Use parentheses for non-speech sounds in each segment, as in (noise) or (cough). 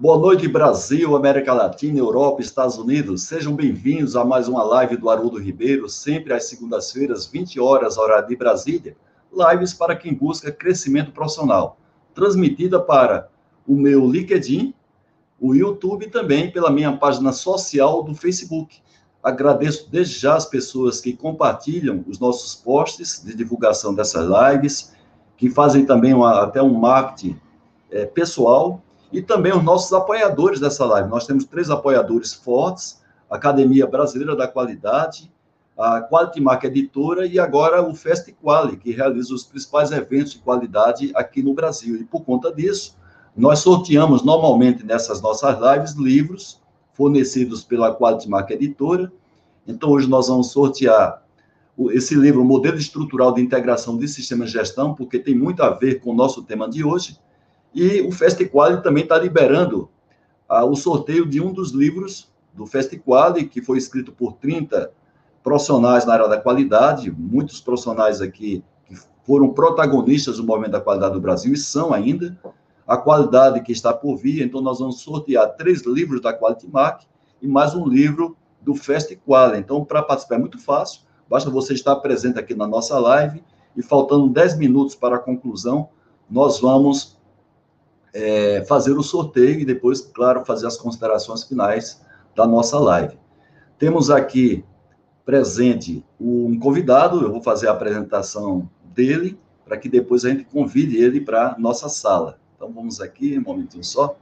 Boa noite, Brasil, América Latina, Europa, Estados Unidos. Sejam bem-vindos a mais uma live do Haroldo Ribeiro, sempre às segundas-feiras, 20 horas, horário de Brasília. Lives para quem busca crescimento profissional. Transmitida para o meu LinkedIn, o YouTube e também pela minha página social do Facebook. Agradeço desde já as pessoas que compartilham os nossos posts de divulgação dessas lives, que fazem também uma, até um marketing é, pessoal e também os nossos apoiadores dessa live. Nós temos três apoiadores fortes: Academia Brasileira da Qualidade, a Quality Mark Editora e agora o Fest Quali, que realiza os principais eventos de qualidade aqui no Brasil. E por conta disso, nós sorteamos normalmente nessas nossas lives livros fornecidos pela Quality Mark Editora. Então hoje nós vamos sortear esse livro, Modelo Estrutural de Integração de Sistemas de Gestão, porque tem muito a ver com o nosso tema de hoje. E o FestQuali também está liberando ah, o sorteio de um dos livros do FestQuali, que foi escrito por 30 profissionais na área da qualidade, muitos profissionais aqui que foram protagonistas do movimento da qualidade do Brasil e são ainda. A qualidade que está por vir, então nós vamos sortear três livros da Quality Mark e mais um livro do FestQuali. Então, para participar é muito fácil, basta você estar presente aqui na nossa live e faltando 10 minutos para a conclusão, nós vamos é, fazer o sorteio e depois, claro, fazer as considerações finais da nossa live. Temos aqui presente um convidado, eu vou fazer a apresentação dele, para que depois a gente convide ele para nossa sala. Então, vamos aqui, um momentinho só.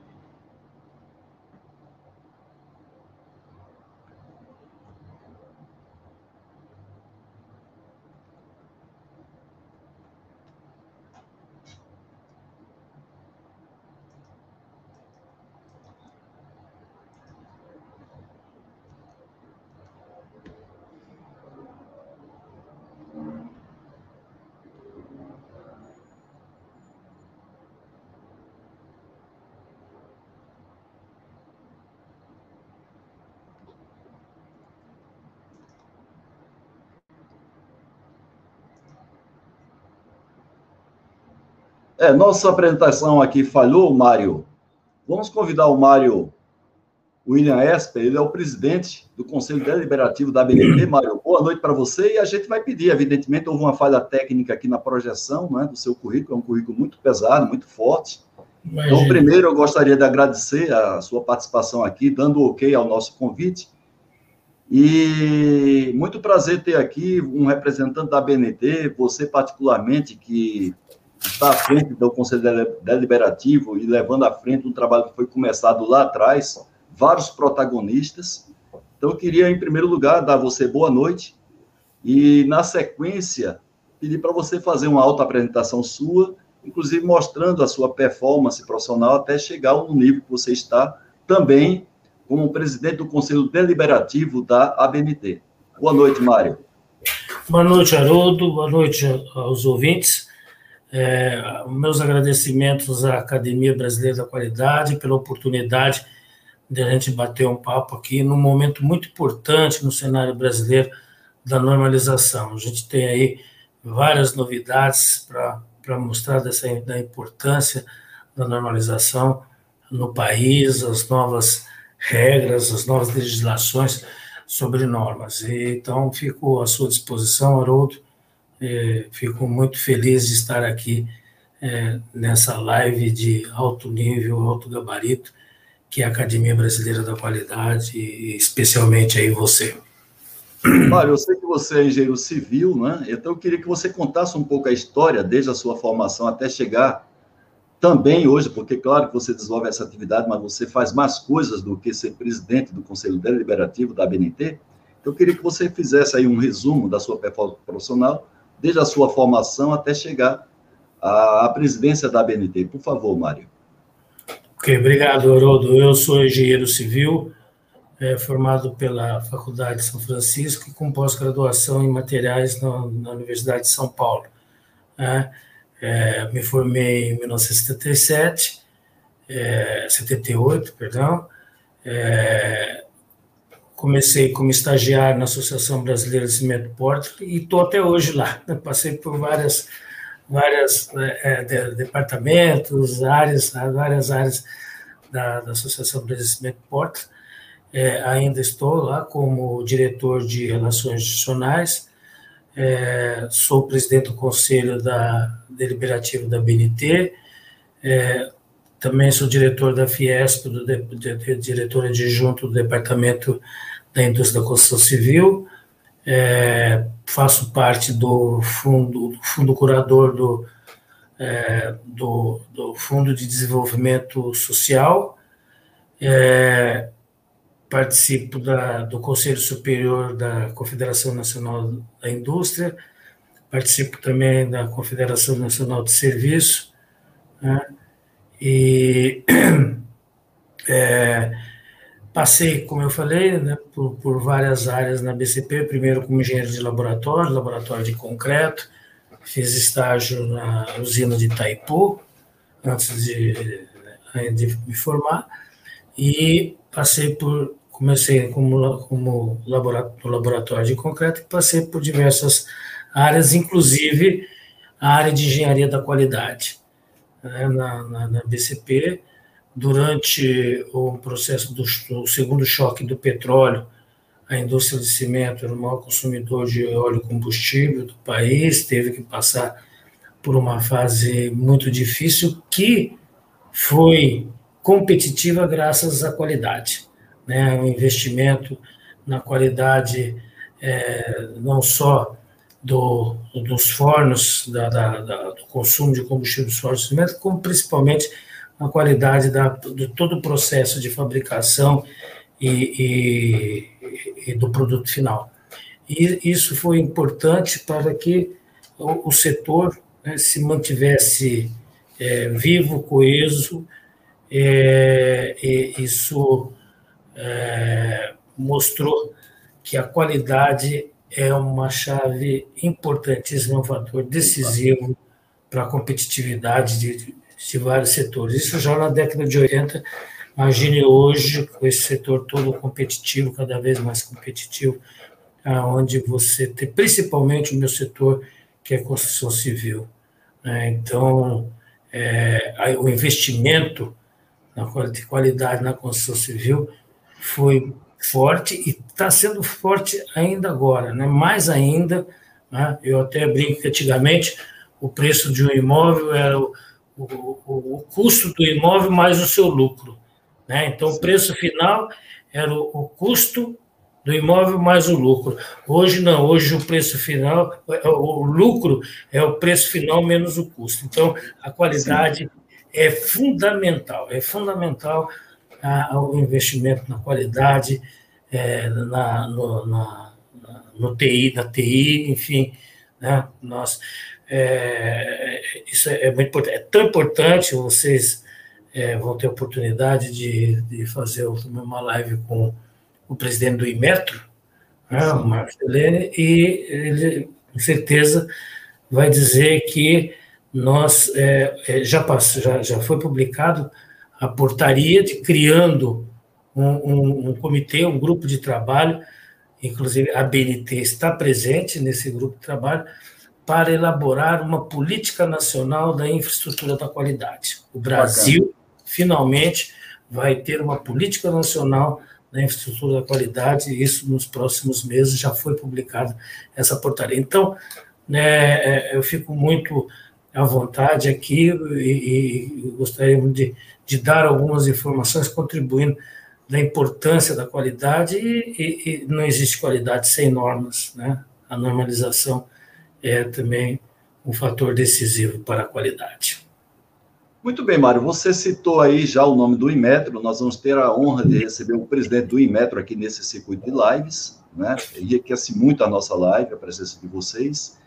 É, nossa apresentação aqui falhou, Mário. Vamos convidar o Mário William Esper, ele é o presidente do Conselho Deliberativo da BNT. Mário, boa noite para você. E a gente vai pedir, evidentemente, houve uma falha técnica aqui na projeção né, do seu currículo, é um currículo muito pesado, muito forte. Imagina. Então, primeiro, eu gostaria de agradecer a sua participação aqui, dando ok ao nosso convite. E muito prazer ter aqui um representante da BNT, você particularmente, que está à frente do Conselho Deliberativo e levando à frente um trabalho que foi começado lá atrás, vários protagonistas. Então, eu queria, em primeiro lugar, dar a você boa noite e, na sequência, pedir para você fazer uma auto-apresentação sua, inclusive mostrando a sua performance profissional até chegar no nível que você está, também como presidente do Conselho Deliberativo da ABNT. Boa noite, Mário. Boa noite, Haroldo. Boa noite aos ouvintes. É, meus agradecimentos à Academia Brasileira da Qualidade pela oportunidade de a gente bater um papo aqui num momento muito importante no cenário brasileiro da normalização. A gente tem aí várias novidades para mostrar dessa, da importância da normalização no país, as novas regras, as novas legislações sobre normas. E, então, fico à sua disposição, Haroldo, é, fico muito feliz de estar aqui é, nessa live de alto nível, alto gabarito, que é a Academia Brasileira da Qualidade, especialmente aí você. Mário, eu sei que você é engenheiro civil, né? Então eu queria que você contasse um pouco a história, desde a sua formação até chegar também hoje, porque claro que você desenvolve essa atividade, mas você faz mais coisas do que ser presidente do Conselho Deliberativo da BNT. Então eu queria que você fizesse aí um resumo da sua performance profissional desde a sua formação até chegar à presidência da ABNT. Por favor, Mário. Ok, obrigado, Haroldo. Eu sou engenheiro civil, é, formado pela Faculdade de São Francisco e com pós-graduação em materiais na, na, Universidade de São Paulo. É, é, me formei em 1977, 78, é, perdão. É, comecei como estagiário na Associação Brasileira de Cimento Porto e estou até hoje lá. Passei por várias, várias é, de, departamentos, áreas, várias áreas da, da Associação Brasileira de Portos. É, ainda estou lá como diretor de Relações Institucionais, é, sou presidente do Conselho da, Deliberativo da BNT, é, também sou diretor da Fiesp, do, de, de, diretor adjunto do Departamento da Indústria da Construção Civil, é, faço parte do fundo, do fundo curador do, é, do, do, Fundo de Desenvolvimento Social, é, participo da, do Conselho Superior da Confederação Nacional da Indústria, participo também da Confederação Nacional de Serviço, né, e (clears throat) é, passei, como eu falei, né, por, por, várias áreas na BCP, primeiro como engenheiro de laboratório, laboratório de concreto, fiz estágio na usina de Itaipu, antes de, de me formar, e passei por, comecei como, como laboratório, laboratório de concreto e passei por diversas áreas, inclusive a área de engenharia da qualidade né, na, na, na, BCP, durante o processo do, do, segundo choque do petróleo, a indústria de cimento era o maior consumidor de óleo combustível do país, teve que passar por uma fase muito difícil que foi competitiva graças à qualidade, né, o investimento na qualidade é, não só do, dos fornos, da, da, da, do consumo de de cimento, como principalmente na qualidade da, de todo o processo de fabricação e, e, e do produto final. E isso foi importante para que o, o setor né, se mantivesse é, vivo, coeso, é, e isso é, mostrou que a qualidade é uma chave importantíssima, um fator decisivo para a competitividade de, de vários setores. Isso já na década de 80, imagine hoje, com esse setor todo competitivo, cada vez mais competitivo, onde você tem, principalmente o meu setor, que é construção civil. Né? Então, é, o investimento na qualidade na construção civil foi forte e está sendo forte ainda agora, né? mais ainda. Né? Eu até brinco que antigamente o preço de um imóvel era o, o, custo do imóvel mais o seu lucro. Né? Então, o preço final era o, o custo do imóvel mais o lucro. Hoje não, hoje o preço final, o lucro é o preço final menos o custo. Então, a qualidade Sim. é fundamental, é fundamental a, o investimento na qualidade, é, na, no, na, no TI, na TI, enfim, né? Nós, é, isso é, muito importante. É tão importante, vocês é, vão ter oportunidade de, de fazer uma live com o presidente do Imetro, né, o Marcos Helene, e ele, com certeza, vai dizer que nós é, é já, passou, já, já foi publicado a portaria de criando um, um, um, comitê, um grupo de trabalho, inclusive a BNT está presente nesse grupo de trabalho, para elaborar uma política nacional da infraestrutura da qualidade. O Brasil, Bacana. finalmente, vai ter uma política nacional da infraestrutura da qualidade, e isso nos próximos meses já foi publicado essa portaria. Então, né, é, eu fico muito à vontade aqui e, e gostaria de de dar algumas informações contribuindo da importância da qualidade e, e, e, não existe qualidade sem normas, né? A normalização é também um fator decisivo para a qualidade. Muito bem, Mário. Você citou aí já o nome do Imetro. Nós vamos ter a honra de receber o presidente do Imetro aqui nesse circuito de lives, né? Enriquece muito a nossa live, a presença de vocês.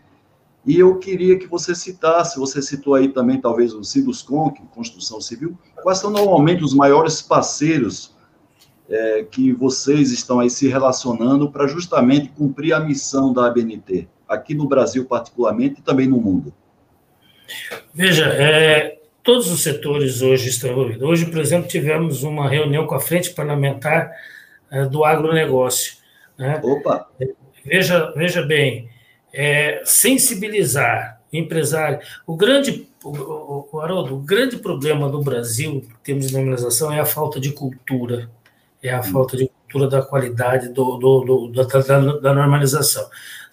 E eu queria que você citasse, você citou aí também talvez o Ciduscon, que construção civil, quais são normalmente os maiores parceiros é, que vocês estão aí se relacionando para justamente cumprir a missão da ABNT, aqui no Brasil particularmente e também no mundo? Veja, é, todos os setores hoje estão envolvidos. Hoje, por exemplo, tivemos uma reunião com a Frente Parlamentar é, do Agronegócio. Né? Opa! Veja, veja bem, é, sensibilizar empresário. O grande, o, o, Haroldo, o grande problema do Brasil, em termos de normalização, é a falta de cultura. É a falta de cultura da qualidade do, do, do da, da, da, normalização.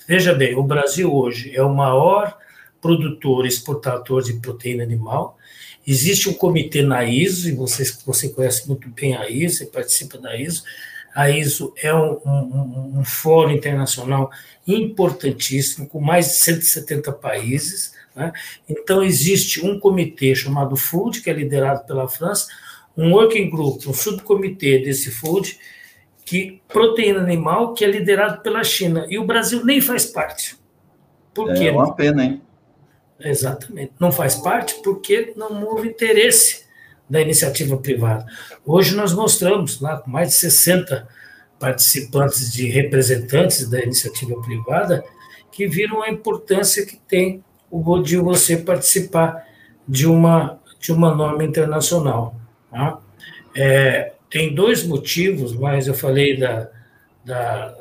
Veja bem, o Brasil hoje é o maior produtor exportador de proteína animal. Existe um comitê na ISO, e você, você conhece muito bem a ISO, você participa da ISO. A ISO é um, um, um fórum internacional importantíssimo, com mais de 170 países. Né? Então, existe um comitê chamado Food, que é liderado pela França, um working group, um subcomitê desse Food, que proteína animal, que é liderado pela China. E o Brasil nem faz parte. Por quê? É uma pena, hein? Exatamente. Não faz parte porque não houve interesse da iniciativa privada. Hoje nós mostramos lá com mais de 60 participantes de representantes da iniciativa privada que viram a importância que tem o de você participar de uma de uma norma internacional. Tá? É, tem dois motivos, mas eu falei da, da,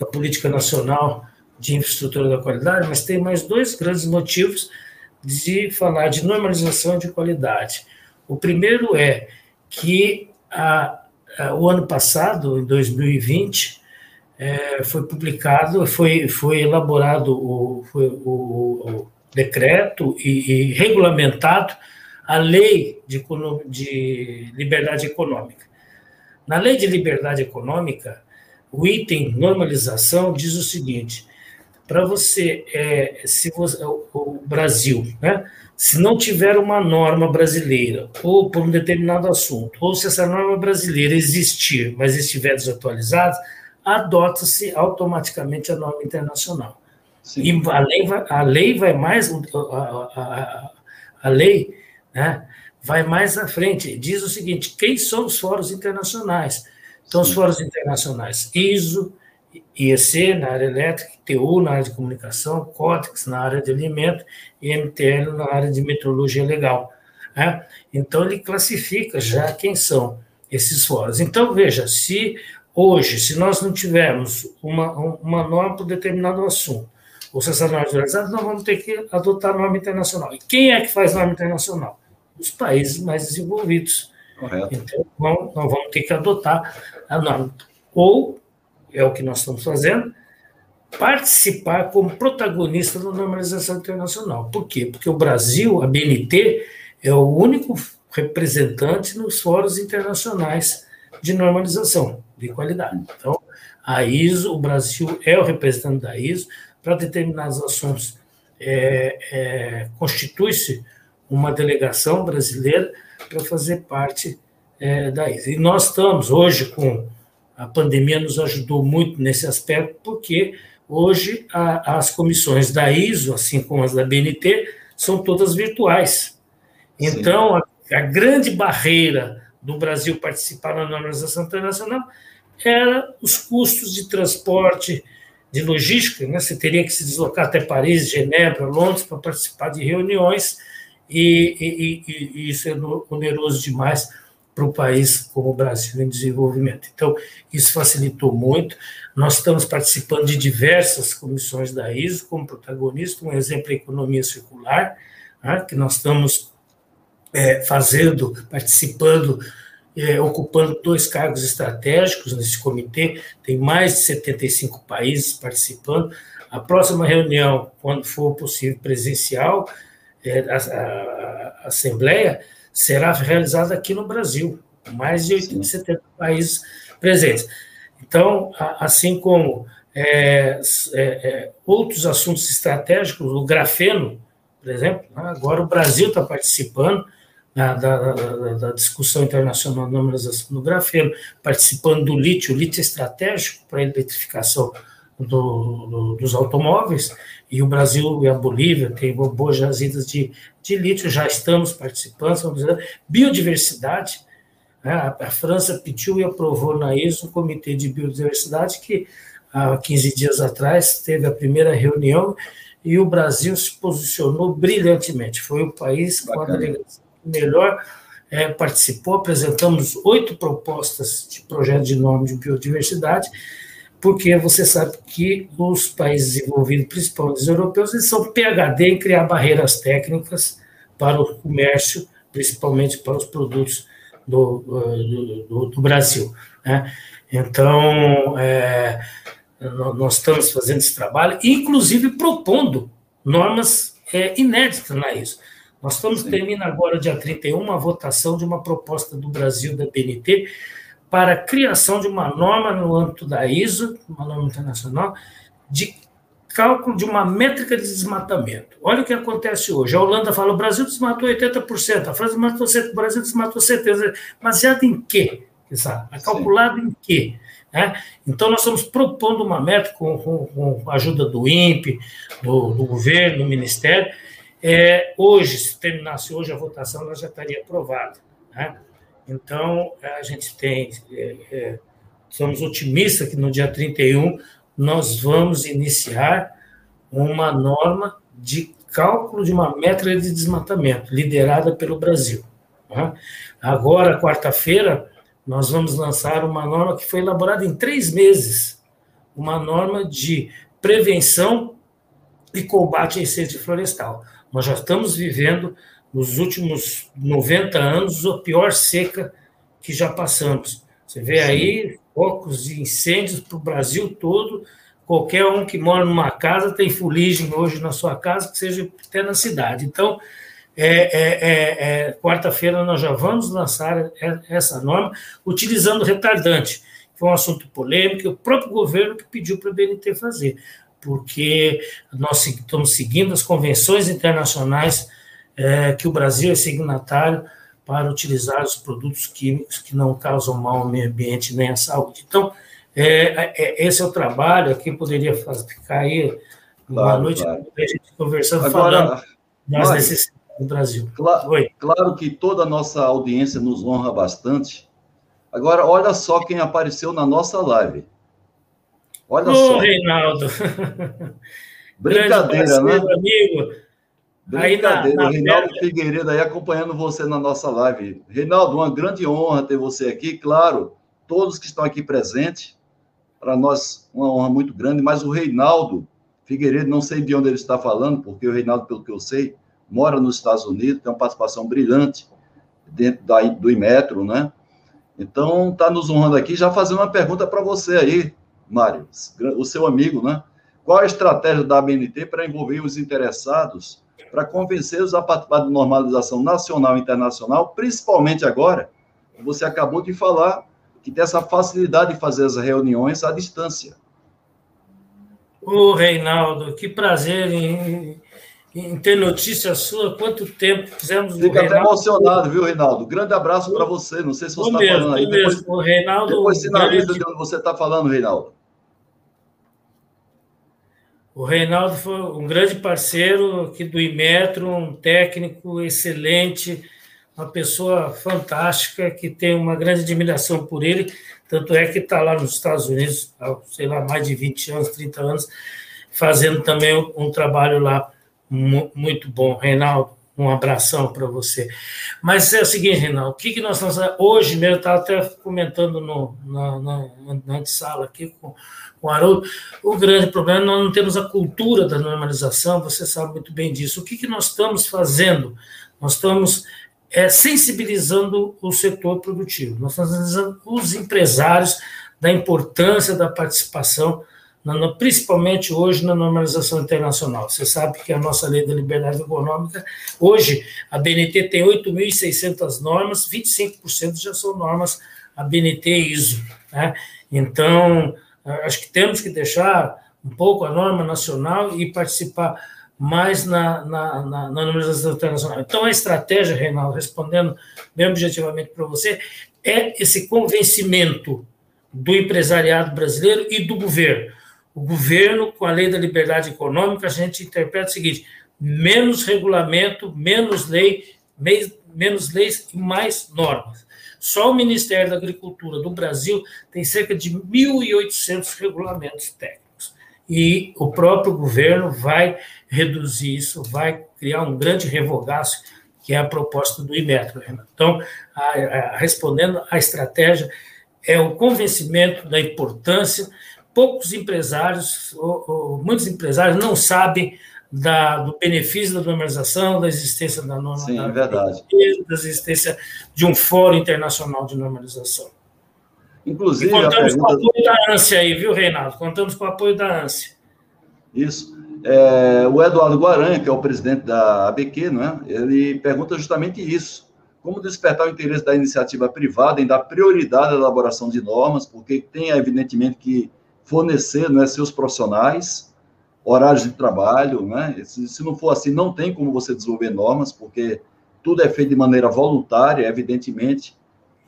da política nacional de infraestrutura da qualidade, mas tem mais dois grandes motivos de falar de normalização de qualidade. O primeiro é que a, é, o ano passado, em 2020, é, foi publicado, foi, foi elaborado o, foi o, o decreto e, e, regulamentado a lei de, de liberdade econômica. Na lei de liberdade econômica, o item normalização diz o seguinte: para você, é, se você, o Brasil, né, se não tiver uma norma brasileira, ou por um determinado assunto, ou se essa norma brasileira existir, mas estiver desatualizada, adota-se automaticamente a norma internacional. Sim. E a lei vai, a lei vai mais, a, a, a lei né, vai mais à frente. Diz o seguinte: quem são os fóruns internacionais? Então, os fóruns internacionais ISO, IEC na área elétrica, TU na área de comunicação, Codex na área de alimento e MTL na área de metrologia legal. Né? Então, ele classifica já quem são esses fóruns. Então, veja, se hoje, se nós não tivermos uma, uma norma para um determinado assunto, ou se essa norma é nós vamos ter que adotar norma internacional. E quem é que faz norma internacional? Os países mais desenvolvidos. Correto. Então, nós vamos ter que adotar a norma. Ou é o que nós estamos fazendo, participar como protagonista da normalização internacional. Por quê? Porque o Brasil, a BNT, é o único representante nos fóruns internacionais de normalização de qualidade. Então, a ISO, o Brasil é o representante da ISO, para determinados assuntos é, é, constitui-se uma delegação brasileira para fazer parte é, da ISO. E nós estamos hoje com a pandemia nos ajudou muito nesse aspecto, porque hoje a, as comissões da ISO, assim como as da BNT, são todas virtuais. Então, a, a, grande barreira do Brasil participar na normalização internacional era os custos de transporte, de logística. Né? Você teria que se deslocar até Paris, Genebra, Londres para participar de reuniões, e, e, e, isso é oneroso demais para o país como o Brasil em desenvolvimento. Então, isso facilitou muito. Nós estamos participando de diversas comissões da ISO como protagonista, um exemplo é a economia circular, né, que nós estamos é, fazendo, participando, é, ocupando dois cargos estratégicos nesse comitê, tem mais de 75 países participando. A próxima reunião, quando for possível presencial, a, a, a Assembleia, será realizada aqui no Brasil, com mais de 80, 70 países presentes. Então, assim como é, é, é, outros assuntos estratégicos, o grafeno, por exemplo, né, agora o Brasil está participando da, da, da, discussão internacional do grafeno, participando do lítio, o lítio é estratégico para a eletrificação do, do, dos automóveis, e o Brasil e a Bolívia têm boas jazidas de, de lítio, já estamos participando. Biodiversidade, né? a, a França pediu e aprovou na ISO um comitê de biodiversidade que, há 15 dias atrás, teve a primeira reunião e o Brasil se posicionou brilhantemente. Foi o país com a delegação melhor é, participou. Apresentamos oito propostas de projeto de nome de biodiversidade porque você sabe que os países desenvolvidos, principalmente os europeus, eles são PhD em criar barreiras técnicas para o comércio, principalmente para os produtos do, do, do Brasil. Né? Então, é, nós estamos fazendo esse trabalho, inclusive propondo normas é, inéditas na ISO. Nós estamos terminando agora, dia 31, a votação de uma proposta do Brasil, da BNT, para a criação de uma norma no âmbito da ISO, uma norma internacional, de cálculo de uma métrica de desmatamento. Olha o que acontece hoje. A Holanda fala, o Brasil desmatou 80%, a França desmatou 70%, o Brasil desmatou 70%. Baseado em quê? É calculado Sim. em quê? É? Então, nós estamos propondo uma meta com, com, com a ajuda do INPE, do, do governo, do Ministério. É, hoje, se terminasse hoje a votação, ela já estaria aprovada. Né? Então, a gente tem. É, é, somos otimistas que no dia 31 nós vamos iniciar uma norma de cálculo de uma métrica de desmatamento, liderada pelo Brasil. Agora, quarta-feira, nós vamos lançar uma norma que foi elaborada em três meses uma norma de prevenção e combate a incêndio florestal. Nós já estamos vivendo, nos últimos 90 anos, a pior seca que já passamos. Você vê aí focos de incêndios para o Brasil todo. Qualquer um que mora numa casa tem fuligem hoje na sua casa, que seja até na cidade. Então, é, é, é, é, quarta-feira nós já vamos lançar essa norma utilizando retardante. Foi um assunto polêmico, o próprio governo que pediu para a BNT fazer, porque nós estamos seguindo as convenções internacionais é, que o Brasil é signatário para utilizar os produtos químicos que não causam mal ao meio ambiente nem à saúde. Então, é, é, esse é o trabalho, aqui poderia ficar aí uma claro, noite claro. a gente conversando, Agora, falando das necessidades no Brasil. Claro, claro que toda a nossa audiência nos honra bastante. Agora, olha só quem apareceu na nossa live. Olha Ô, só. Reinaldo. (laughs) Brincadeira, né? Amigo. Brincadeira. Na, na Reinaldo. Figueiredo aí acompanhando você na nossa live. Reinaldo, uma grande honra ter você aqui. Claro, todos que estão aqui presentes. Para nós, uma honra muito grande. Mas o Reinaldo Figueiredo, não sei de onde ele está falando, porque o Reinaldo, pelo que eu sei, mora nos Estados Unidos, tem uma participação brilhante dentro da, do Imetro, né? Então, está nos honrando aqui, já fazendo uma pergunta para você aí, Mário, o seu amigo, né? Qual a estratégia da ABNT para envolver os interessados, para convencê-los a participar de normalização nacional e internacional, principalmente agora, você acabou de falar, que tem essa facilidade de fazer as reuniões à distância. Ô, Reinaldo, que prazer em em ter notícia sua, quanto tempo fizemos Fica até emocionado, viu, Reinaldo? Grande abraço para você. Não sei se você está falando aí. Depois, o Reinaldo, depois sinaliza grande... de onde você está falando, Reinaldo. O Reinaldo foi um grande parceiro aqui do Imetro, um técnico excelente, uma pessoa fantástica, que tem uma grande admiração por ele, tanto é que está lá nos Estados Unidos, há, sei lá, mais de 20 anos, 30 anos, fazendo também um, trabalho lá muito bom, Reinaldo. Um abração para você. Mas é o seguinte, Reinaldo, o que, que nós estamos Hoje mesmo, eu estava até comentando no, na, na, na sala aqui com, com o Haroldo, o grande problema é nós não temos a cultura da normalização, você sabe muito bem disso. O que, que nós estamos fazendo? Nós estamos é, sensibilizando o setor produtivo, nós estamos sensibilizando os empresários da importância da participação principalmente hoje na normalização internacional. Você sabe que a nossa lei da liberdade econômica, hoje, a BNT tem 8.600 normas, 25% já são normas a BNT ISO. Né? Então, acho que temos que deixar um pouco a norma nacional e participar mais na, na, na, na normalização internacional. Então, a estratégia, Reinaldo, respondendo bem objetivamente para você, é esse convencimento do empresariado brasileiro e do governo o governo, com a lei da liberdade econômica, a gente interpreta o seguinte: menos regulamento, menos lei, menos leis e mais normas. Só o Ministério da Agricultura do Brasil tem cerca de 1.800 regulamentos técnicos. E o próprio governo vai reduzir isso, vai criar um grande revogaço, que é a proposta do Imetro. Então, a, a, respondendo à estratégia, é o convencimento da importância poucos empresários, ou, ou, muitos empresários não sabem da, do benefício da normalização, da existência da norma, Sim, da, verdade. da existência de um fórum internacional de normalização. Inclusive, e contamos pergunta... com o apoio da ANSI aí, viu, Reinaldo? Contamos com o apoio da ANSI. Isso. É, o Eduardo Guaran, que é o presidente da ABQ, não é? ele pergunta justamente isso. Como despertar o interesse da iniciativa privada em dar prioridade à elaboração de normas, porque tem, evidentemente, que fornecer é, seus profissionais, horários de trabalho, né? Se, se, não for assim, não tem como você desenvolver normas, porque tudo é feito de maneira voluntária, evidentemente,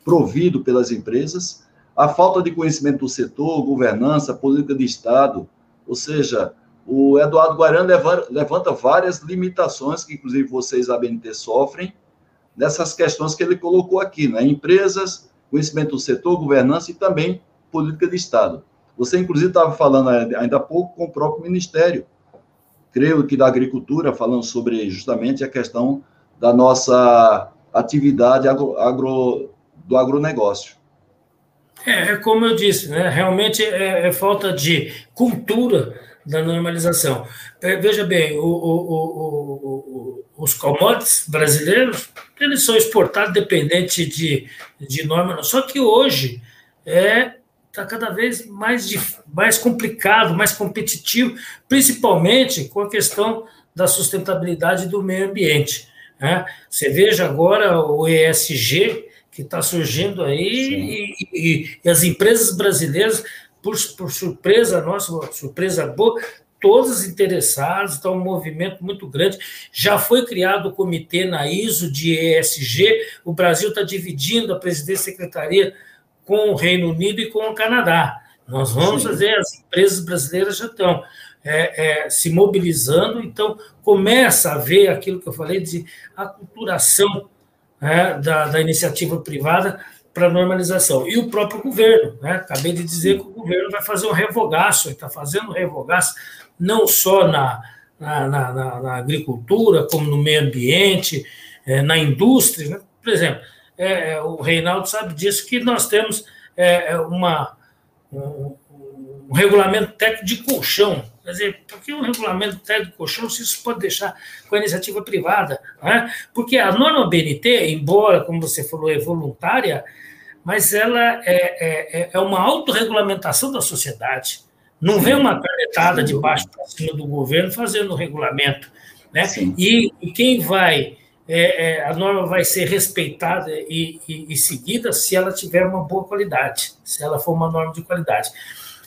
provido pelas empresas. A falta de conhecimento do setor, governança, política de Estado, ou seja, o Eduardo Guarani levanta várias limitações que, inclusive, vocês, a BNT, sofrem, nessas questões que ele colocou aqui, né? Empresas, conhecimento do setor, governança e também política de Estado. Você, inclusive, estava falando ainda há pouco com o próprio Ministério, creio que da Agricultura, falando sobre justamente a questão da nossa atividade agro, agro do agronegócio. É, é, como eu disse, né? realmente é, é falta de cultura da normalização. É, veja bem, o, o, o, os commodities brasileiros, eles são exportados dependente de, de norma, só que hoje é está cada vez mais, mais complicado, mais competitivo, principalmente com a questão da sustentabilidade do meio ambiente. Né? Você veja agora o ESG, que está surgindo aí, e, e, e, as empresas brasileiras por, por surpresa nossa, surpresa boa, todos interessados, está um movimento muito grande. Já foi criado o comitê na ISO de ESG, o Brasil está dividindo a presidência e secretaria com o Reino Unido e com o Canadá. Nós vamos Sim. fazer, as empresas brasileiras já estão é, é, se mobilizando, então começa a ver aquilo que eu falei de aculturação né, da, da iniciativa privada para normalização. E o próprio governo, né? acabei de dizer que o governo vai fazer um revogaço, está fazendo um revogaço não só na, na, na, na, agricultura, como no meio ambiente, é, na indústria. Né? Por exemplo, é, é o Reinaldo sabe disso, que nós temos é, é, uma, um, um, regulamento técnico de colchão. Quer dizer, por que um regulamento técnico de colchão se isso pode deixar com a iniciativa privada? Né? Porque a norma BNT, embora, como você falou, é voluntária, mas ela é, é, é, é uma autorregulamentação da sociedade. Não vem uma canetada de baixo para cima do governo fazendo o regulamento. Né? E, e, quem vai, é, é, a norma vai ser respeitada e, e, e, seguida se ela tiver uma boa qualidade, se ela for uma norma de qualidade.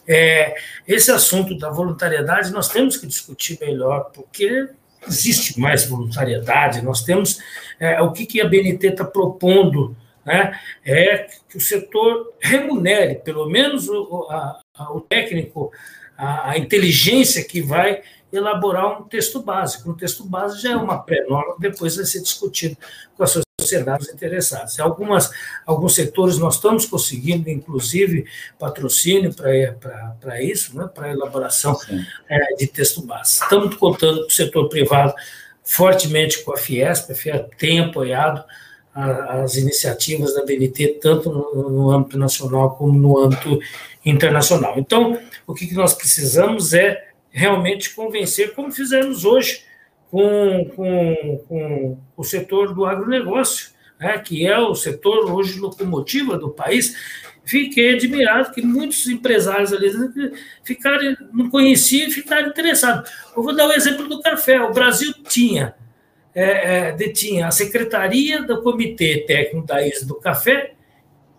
É, esse assunto da voluntariedade nós temos que discutir melhor, porque existe mais voluntariedade, nós temos é, o que, que a BNT está propondo né, é que o setor remunere, pelo menos o, a, a, o técnico, a, a, inteligência que vai elaborar um texto básico. Um texto básico já é uma pré-norma, depois vai ser discutido com as sociedades interessadas. Em algumas, alguns setores nós estamos conseguindo, inclusive, patrocínio para isso, né, para a elaboração é, de texto básico. Estamos contando com o setor privado fortemente com a Fiesp, a Fiesp tem apoiado as iniciativas da BNT, tanto no, no, âmbito nacional como no âmbito internacional. Então, o que nós precisamos é realmente convencer, como fizemos hoje com, com, com o setor do agronegócio, né, que é o setor hoje locomotiva do país. Fiquei admirado que muitos empresários ali ficaram, não conheciam e ficaram interessados. Eu vou dar o um exemplo do café. O Brasil tinha é, é, detinha a secretaria do Comitê Técnico da ISA do Café,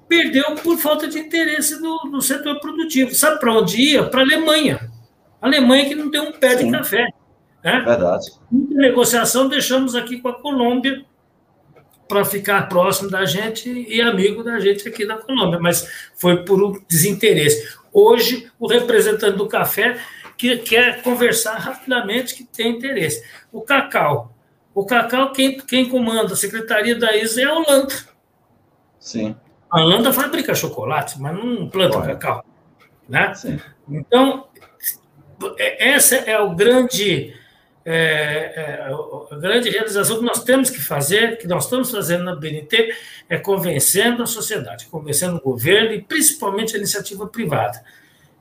perdeu por falta de interesse do setor produtivo. Sabe para onde ia? Para a Alemanha. Alemanha que não tem um pé Sim. de café. Né? Verdade. Muita negociação deixamos aqui com a Colômbia para ficar próximo da gente e amigo da gente aqui da Colômbia, mas foi por um desinteresse. Hoje, o representante do café que quer conversar rapidamente, que tem interesse. O cacau, o cacau, quem, quem comanda a secretaria da ISA é a Holanda. Sim. A Holanda fabrica chocolate, mas não planta Olha. cacau. Né? Sim. Então, essa é o grande, é, é, a grande realização que nós temos que fazer, que nós estamos fazendo na BNT, é convencendo a sociedade, convencendo o governo e principalmente a iniciativa privada.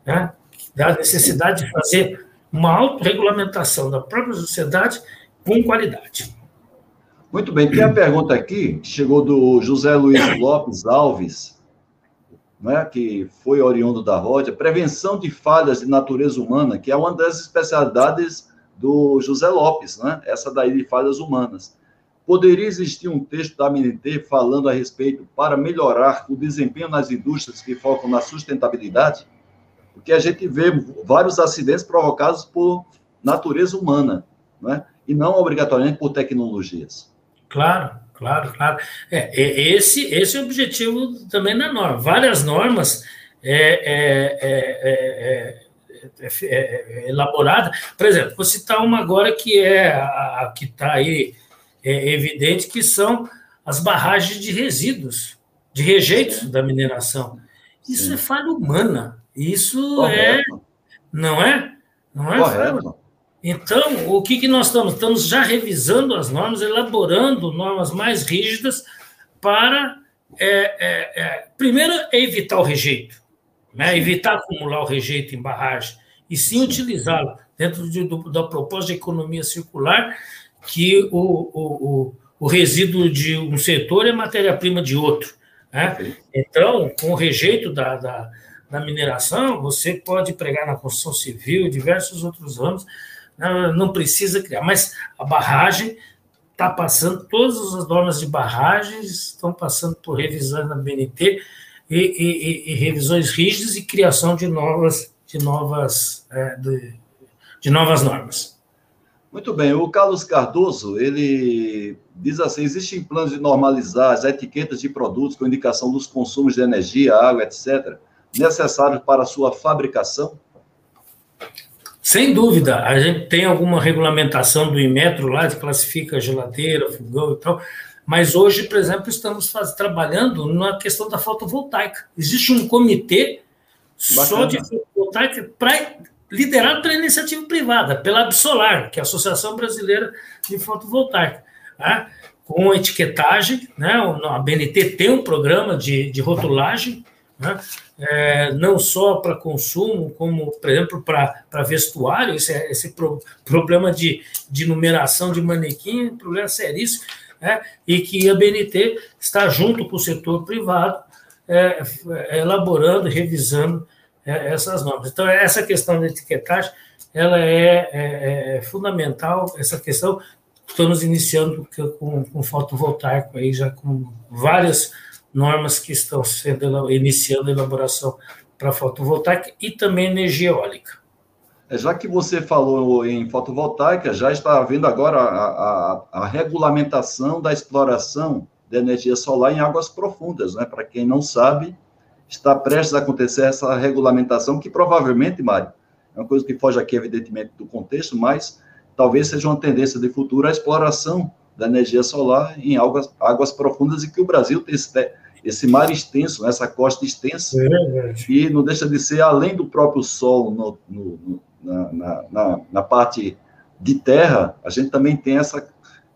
Né? da necessidade de fazer uma autorregulamentação da própria sociedade com qualidade. Muito bem, tem a pergunta aqui, que chegou do José Luiz Lopes Alves, né, que foi oriundo da Rodia, prevenção de falhas de natureza humana, que é uma das especialidades do José Lopes, né, essa daí de falhas humanas. Poderia existir um texto da MNT falando a respeito para melhorar o desempenho nas indústrias que focam na sustentabilidade? Porque a gente vê vários acidentes provocados por natureza humana, né? e não obrigatoriamente por tecnologias. Claro, claro, claro. É, é, esse, esse é o objetivo também da norma. Várias normas é, é, elaborada. Por exemplo, vou citar uma agora que é a, a que está aí evidente, que são as barragens de resíduos, de rejeitos da mineração. Isso Sim. é falha humana. Isso Correto. é. Não é? Não é? Correto. Então, o que, que nós estamos? Estamos já revisando as normas, elaborando normas mais rígidas para, é, é, é, primeiro, evitar o rejeito, né? evitar acumular o rejeito em barragem, e sim, utilizá-lo dentro de, do, da proposta de economia circular, que o, o, o, o resíduo de um setor é matéria-prima de outro. Né? Então, com o rejeito da, da, da mineração, você pode pregar na construção civil, diversos outros ramos, não precisa criar. Mas a barragem está passando, todas as normas de barragens estão passando por revisão na BNT e, e, e, revisões rígidas e criação de novas, de novas, é, de, de novas normas. Muito bem, o Carlos Cardoso, ele diz assim, existem planos de normalizar as etiquetas de produtos com indicação dos consumos de energia, água, etc., necessários para a sua fabricação? Sem dúvida, a gente tem alguma regulamentação do Imetro lá, que classifica geladeira, fogão e tal, mas hoje, por exemplo, estamos faz, trabalhando na questão da fotovoltaica. Existe um comitê Bacana. só de fotovoltaica pra, liderado pela iniciativa privada, pela Absolar, que é a Associação Brasileira de Fotovoltaica, né? com etiquetagem, né? a BNT tem um programa de, de rotulagem, né? é, não só para consumo, como, por exemplo, para vestuário, esse, esse pro, problema de, de numeração de manequim é problema seríssimo, né? e que a BNT está junto com o setor privado, é, é, elaborando, revisando é, essas normas. Então, essa questão da etiquetagem, ela é, é, é fundamental, essa questão, estamos iniciando com, com fotovoltaico aí, já com várias normas que estão sendo iniciando a elaboração para fotovoltaica e também energia eólica. É, já que você falou em fotovoltaica, já está havendo agora a, a, a regulamentação da exploração de energia solar em águas profundas, né? Para quem não sabe, está prestes a acontecer essa regulamentação, que provavelmente, Mário, é uma coisa que foge aqui, evidentemente, do contexto, mas talvez seja uma tendência de futuro a exploração da energia solar em águas, águas profundas e que o Brasil tem esse, mar extenso, essa costa extensa, é e não deixa de ser, além do próprio Sol no, no, na, na, na, na, parte de terra, a gente também tem essa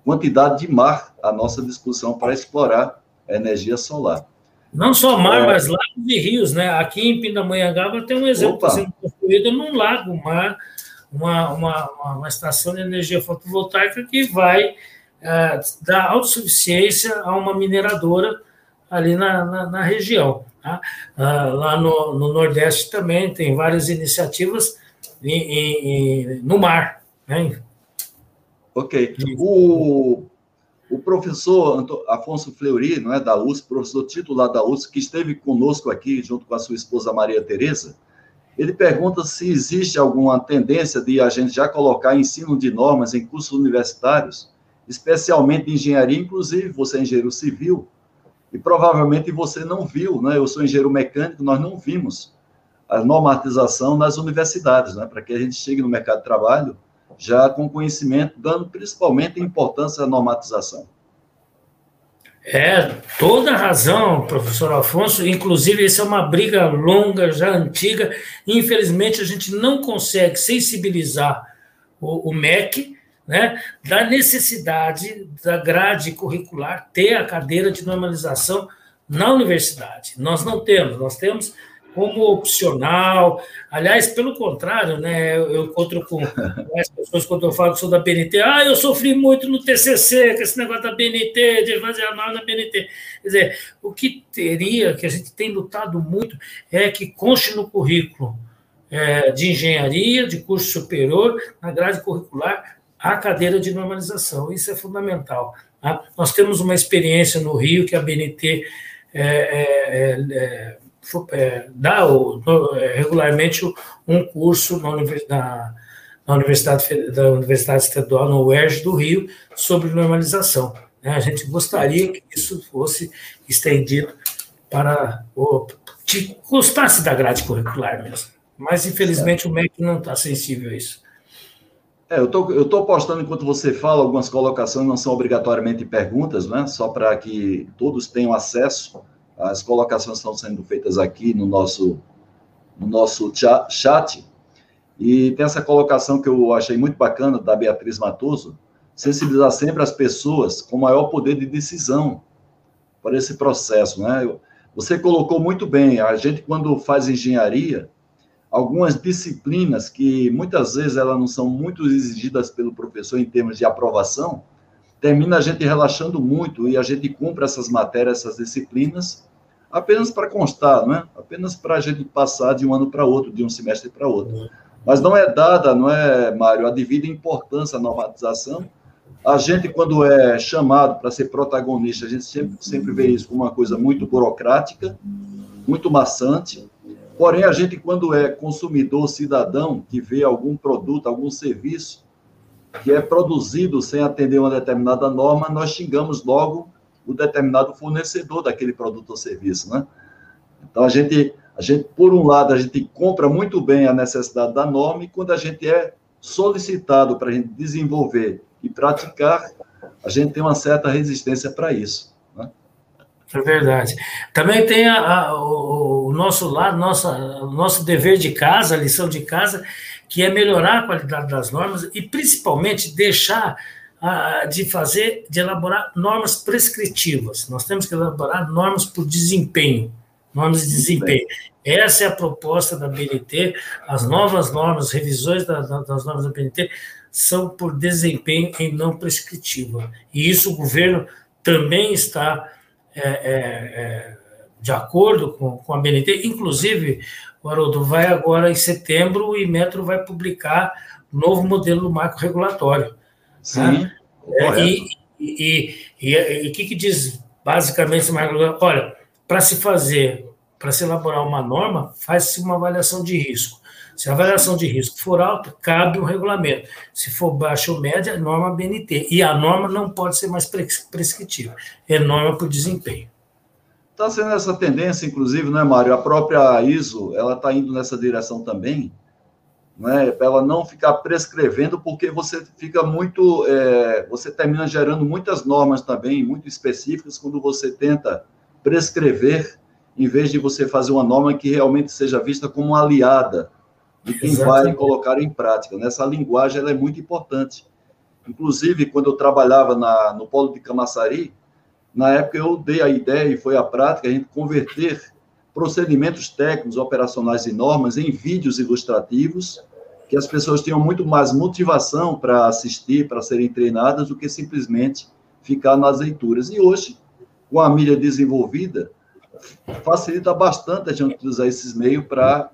quantidade de mar à nossa disposição para explorar a energia solar. Não só mar, é... mas lagos e rios, né? Aqui em Pindamonhangaba tem um exemplo Opa. sendo construído num lago, mar, uma, uma, uma, estação de energia fotovoltaica que vai é, dar autossuficiência a uma mineradora ali na, na, na região. Tá? Ah, lá no, no, Nordeste também tem várias iniciativas em, em, no mar. Né? Ok. O, o professor Afonso Fleury, não é, da USP, professor titular da USP, que esteve conosco aqui, junto com a sua esposa Maria Tereza, ele pergunta se existe alguma tendência de a gente já colocar ensino de normas em cursos universitários, especialmente de engenharia, inclusive você é engenheiro civil, e provavelmente você não viu, né? Eu sou engenheiro mecânico, nós não vimos a normatização nas universidades, né? Para que a gente chegue no mercado de trabalho já com conhecimento, dando principalmente importância à normatização. É, toda a razão, professor Alfonso. Inclusive, essa é uma briga longa, já antiga. Infelizmente, a gente não consegue sensibilizar o, o MEC né, da necessidade da grade curricular ter a cadeira de normalização na universidade. Nós não temos, nós temos como opcional. Aliás, pelo contrário, né, eu encontro com as pessoas quando eu falo que sou da BNT, ah, eu sofri muito no TCC, com esse negócio da BNT, de fazer a norma da BNT. Quer dizer, o que teria, que a gente tem lutado muito, é que conste no currículo é, de engenharia, de curso superior, na grade curricular, a cadeira de normalização. Isso é fundamental. Tá? Nós temos uma experiência no Rio que a BNT é, é, é, é dá o, é, regularmente um curso na, na, na, Universidade, da Universidade Estadual, no UERJ do Rio, sobre normalização. Né? A gente gostaria que isso fosse estendido para o que gostasse da grade curricular mesmo. Mas, infelizmente, o MEC não está sensível a isso. É, eu tô, estou postando enquanto você fala, algumas colocações não são obrigatoriamente perguntas, né? Só para que todos tenham acesso. As colocações estão sendo feitas aqui no nosso, no nosso chat. E tem essa colocação que eu achei muito bacana, da Beatriz Matoso, sensibilizar sempre as pessoas com maior poder de decisão para esse processo, né? Você colocou muito bem, a gente quando faz engenharia, algumas disciplinas que muitas vezes elas não são muito exigidas pelo professor em termos de aprovação, termina a gente relaxando muito e a gente cumpre essas matérias, essas disciplinas, apenas para constar, não é? Apenas para a gente passar de um ano para outro, de um semestre para outro. Mas não é dada, não é, Mário, a devida importância à normatização. A gente, quando é chamado para ser protagonista, a gente sempre, sempre vê isso como uma coisa muito burocrática, muito maçante, Porém, a gente, quando é consumidor, cidadão, que vê algum produto, algum serviço que é produzido sem atender uma determinada norma, nós xingamos logo o determinado fornecedor daquele produto ou serviço, né? Então, a gente, a gente, por um lado, a gente compra muito bem a necessidade da norma e quando a gente é solicitado para a gente desenvolver e praticar, a gente tem uma certa resistência para isso. É verdade. Também tem a, a, o, o, nosso lado, nossa, o nosso dever de casa, a lição de casa, que é melhorar a qualidade das normas e principalmente deixar a, de fazer, de elaborar normas prescritivas. Nós temos que elaborar normas por desempenho, normas de desempenho. Essa é a proposta da BNT. As novas normas, revisões da, da, das normas da BNT são por desempenho e não prescritiva. E isso o governo também está é, é, é, de acordo com, com a BNT. Inclusive, o Haroldo vai agora em setembro, o Metro vai publicar o novo modelo do marco regulatório. Né? Sim. Né? É, e o que, que diz basicamente esse marco regulatório? Olha, para se fazer, para se elaborar uma norma, faz-se uma avaliação de risco. Se a avaliação de risco for alta, cabe um regulamento. Se for baixa ou média, é norma BNT. E a norma não pode ser mais prescritiva. É norma por desempenho. Está sendo essa tendência, inclusive, não é, Mário? A própria ISO, ela está indo nessa direção também, né? Para ela não ficar prescrevendo, porque você fica muito, é, você termina gerando muitas normas também, muito específicas, quando você tenta prescrever, em vez de você fazer uma norma que realmente seja vista como aliada de quem Exatamente. vai colocar em prática. Nessa linguagem ela é muito importante. Inclusive, quando eu trabalhava na, no polo de Camaçari, na época eu dei a ideia e foi a prática a gente converter procedimentos técnicos, operacionais e normas em vídeos ilustrativos, que as pessoas tenham muito mais motivação para assistir, para serem treinadas, do que simplesmente ficar nas leituras. E hoje, com a mídia desenvolvida, facilita bastante a gente usar esses meios para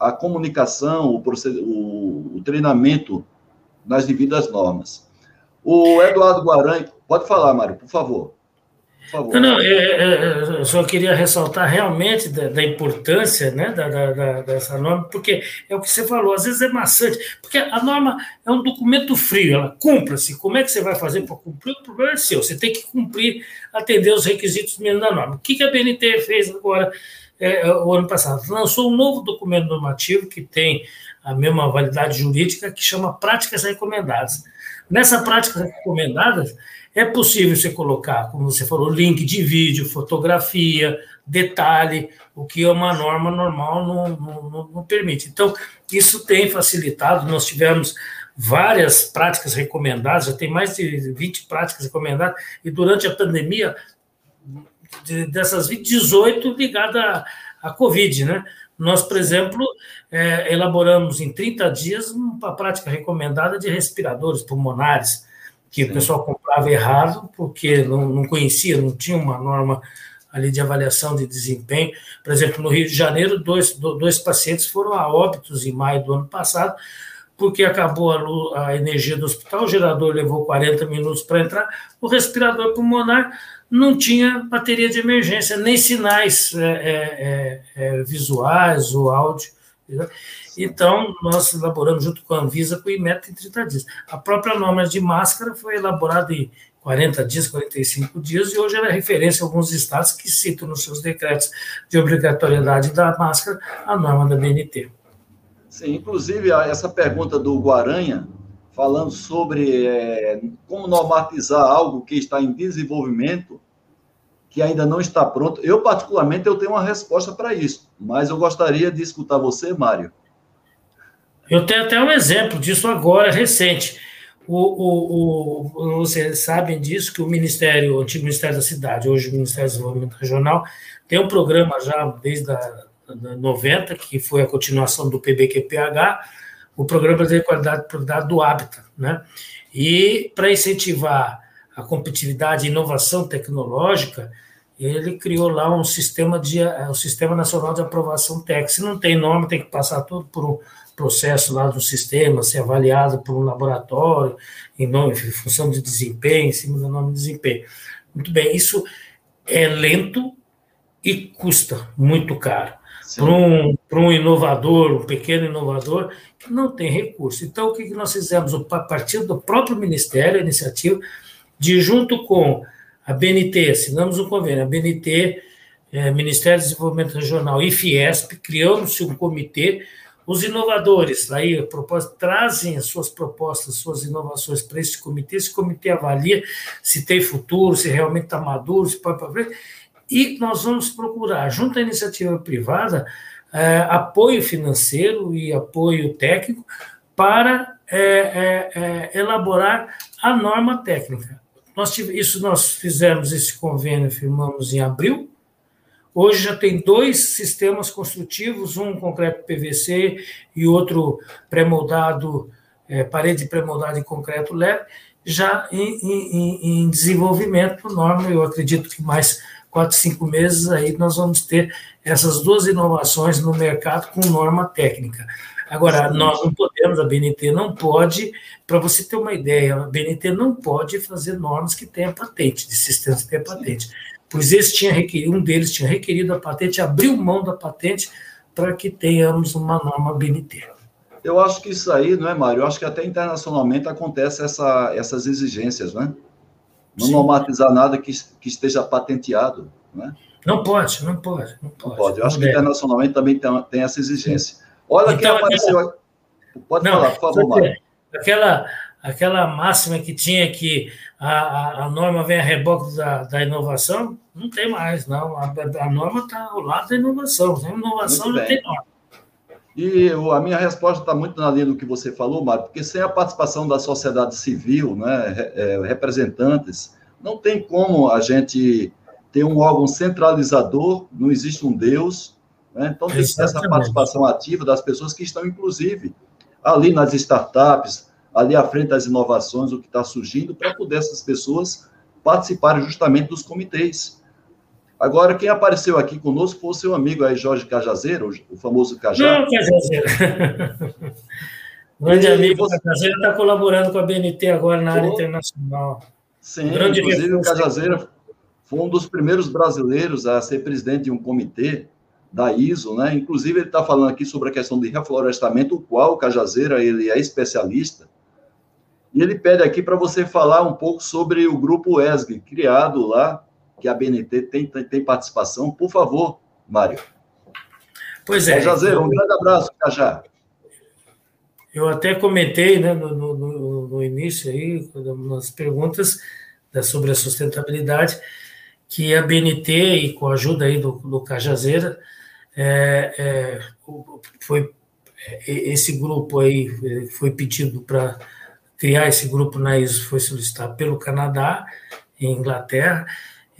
a comunicação, o, o, o treinamento nas devidas normas. O Eduardo Guaranha, pode falar, Mário, por favor. Por favor. Não, não, é, é, é, eu só queria ressaltar realmente da, da importância né, da, da, dessa norma, porque é o que você falou, às vezes é maçante, porque a norma é um documento frio, ela cumpra-se. Como é que você vai fazer para cumprir? O problema é seu, você tem que cumprir, atender os requisitos mínimos da norma. O que, que a BNT fez agora? É, o ano passado, lançou um novo documento normativo que tem a mesma validade jurídica, que chama Práticas Recomendadas. Nessa práticas recomendadas, é possível você colocar, como você falou, link de vídeo, fotografia, detalhe, o que uma norma normal não, não, não permite. Então, isso tem facilitado, nós tivemos várias práticas recomendadas, já tem mais de 20 práticas recomendadas, e durante a pandemia de, dessas 18 ligadas à, à Covid, né? Nós, por exemplo, é, elaboramos em 30 dias uma prática recomendada de respiradores pulmonares, que Sim. o pessoal comprava errado, porque não, não conhecia, não tinha uma norma ali de avaliação de desempenho. Por exemplo, no Rio de Janeiro, dois, dois pacientes foram a óbitos em maio do ano passado, porque acabou a, a energia do hospital, o gerador levou 40 minutos para entrar, o respirador pulmonar não tinha bateria de emergência, nem sinais é, é, é, é visuais ou áudio. Então, nós elaboramos junto com a Anvisa com o IMET em 30 dias. A própria norma de máscara foi elaborada em 40 dias, 45 dias, e hoje ela é referência a alguns estados que citam nos seus decretos de obrigatoriedade da máscara a norma da BNT. Sim, inclusive essa pergunta do Guaranha, falando sobre é, como normatizar algo que está em desenvolvimento, que ainda não está pronto. Eu, particularmente, eu tenho uma resposta para isso, mas eu gostaria de escutar você, Mário. Eu tenho até um exemplo disso agora, recente. O, o, o, vocês sabem disso, que o Ministério, o antigo Ministério da Cidade, hoje o Ministério do Desenvolvimento Regional, tem um programa já desde a 90, que foi a continuação do PBQPH, o Programa de Qualidade Produtividade do Hábitat, né? E para incentivar a competitividade e inovação tecnológica, ele criou lá um sistema de um sistema nacional de aprovação técnica. Se não tem nome, tem que passar tudo por um processo lá do sistema, ser avaliado por um laboratório, em nome, em função de desempenho, em cima do nome de desempenho. Muito bem, isso é lento e custa muito caro para um, um inovador, um pequeno inovador, que não tem recurso. Então, o que nós fizemos? A partir do próprio Ministério, a iniciativa, de junto com a BNT, assinamos um convênio, a BNT, é, Ministério do Desenvolvimento Regional e Fiesp, criamos um comitê, os inovadores, aí a propósito, trazem as suas propostas, suas inovações para esse comitê, esse comitê avalia se tem futuro, se realmente está maduro, se pode para frente, e nós vamos procurar, junto à iniciativa privada, é, apoio financeiro e apoio técnico para é, é, é elaborar a norma técnica. Nós isso nós fizemos esse convênio, firmamos em abril. Hoje já tem dois sistemas construtivos, um concreto PVC e outro pré-moldado, é, parede pré-moldada em concreto leve, já em, em, em desenvolvimento, norma, eu acredito que mais quatro, cinco meses, aí nós vamos ter essas duas inovações no mercado com norma técnica. Agora, nós não podemos, a BNT não pode, para você ter uma ideia, a BNT não pode fazer normas que tenham patente, de sistemas que tenham patente. Pois esse tinha requerido, um deles tinha requerido a patente, abriu mão da patente para que tenhamos uma norma BNT. Eu acho que isso aí, não é, Mário? Eu acho que até internacionalmente acontece essa, essas exigências, né? Não Sim. normatizar nada que, que esteja patenteado, né? Não pode, não pode, não pode. Não pode. Eu acho que internacionalmente também tem, tem essa exigência. Olha então, quem apareceu aquela... Pode não, falar, por favor, Mário. Aquela, aquela máxima que tinha que a, a, a norma vem a reboque da, da inovação, não tem mais, não. A, a norma está ao lado da inovação. Sem inovação não tem norma. E a minha resposta está muito na linha do que você falou, Mário, porque sem a participação da sociedade civil, né, é, representantes, não tem como a gente ter um órgão centralizador, não existe um Deus, né? então tem que ter essa participação ativa das pessoas que estão, inclusive, ali nas startups, ali à frente das inovações, o que está surgindo, para poder essas pessoas participarem justamente dos comitês. Agora, quem apareceu aqui conosco foi o seu amigo aí, Jorge Cajazeiro, o famoso Cajá. Não, Cajazeiro. Grande e amigo você... Cajazeiro está colaborando com a BNT agora na área internacional. Sim, Grande inclusive o Cajazeiro foi um dos primeiros brasileiros a ser presidente de um comitê da ISO, né? Inclusive ele está falando aqui sobre a questão de reflorestamento, o qual o Cajazeira ele é especialista. E ele pede aqui para você falar um pouco sobre o grupo ESG, criado lá que a BNT tem, tem, tem participação. Por favor, Mário. Pois é. Jazeiro, um grande abraço, Cajá. Eu até comentei né, no, no, no início aí, nas perguntas né, sobre a sustentabilidade, que a BNT, e com a ajuda aí do, do Cajazeira, é, é, foi esse grupo aí foi pedido para criar esse grupo na ISO, foi solicitado pelo Canadá e Inglaterra,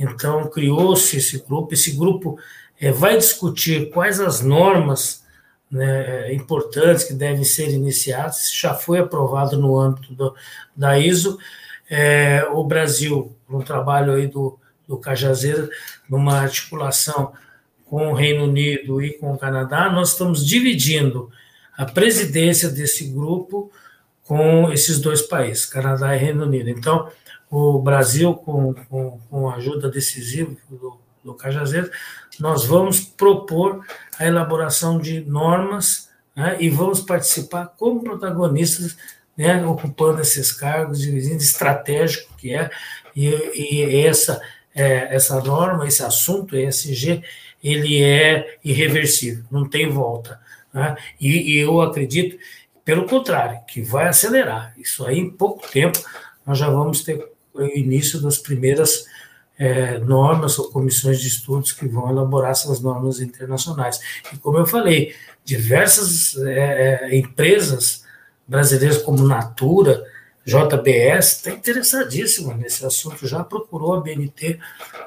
então, criou-se esse grupo. Esse grupo é, vai discutir quais as normas né, importantes que devem ser iniciadas, já foi aprovado no âmbito do, da ISO. É, o Brasil, no trabalho aí do, do Cajazeira, numa articulação com o Reino Unido e com o Canadá, nós estamos dividindo a presidência desse grupo com esses dois países, Canadá e Reino Unido. Então, o Brasil, com, com, com a ajuda decisiva do, do Cajazeiro, nós vamos propor a elaboração de normas né, e vamos participar como protagonistas, né, ocupando esses cargos de estratégico que é, e, e essa, é, essa norma, esse assunto, ESG, ele é irreversível, não tem volta. Né? E, e, eu acredito, pelo contrário, que vai acelerar. Isso aí, em pouco tempo, nós já vamos ter o início das primeiras é, normas ou comissões de estudos que vão elaborar essas normas internacionais. E como eu falei, diversas é, é empresas brasileiras como Natura, JBS, está interessadíssima nesse assunto, já procurou a BNT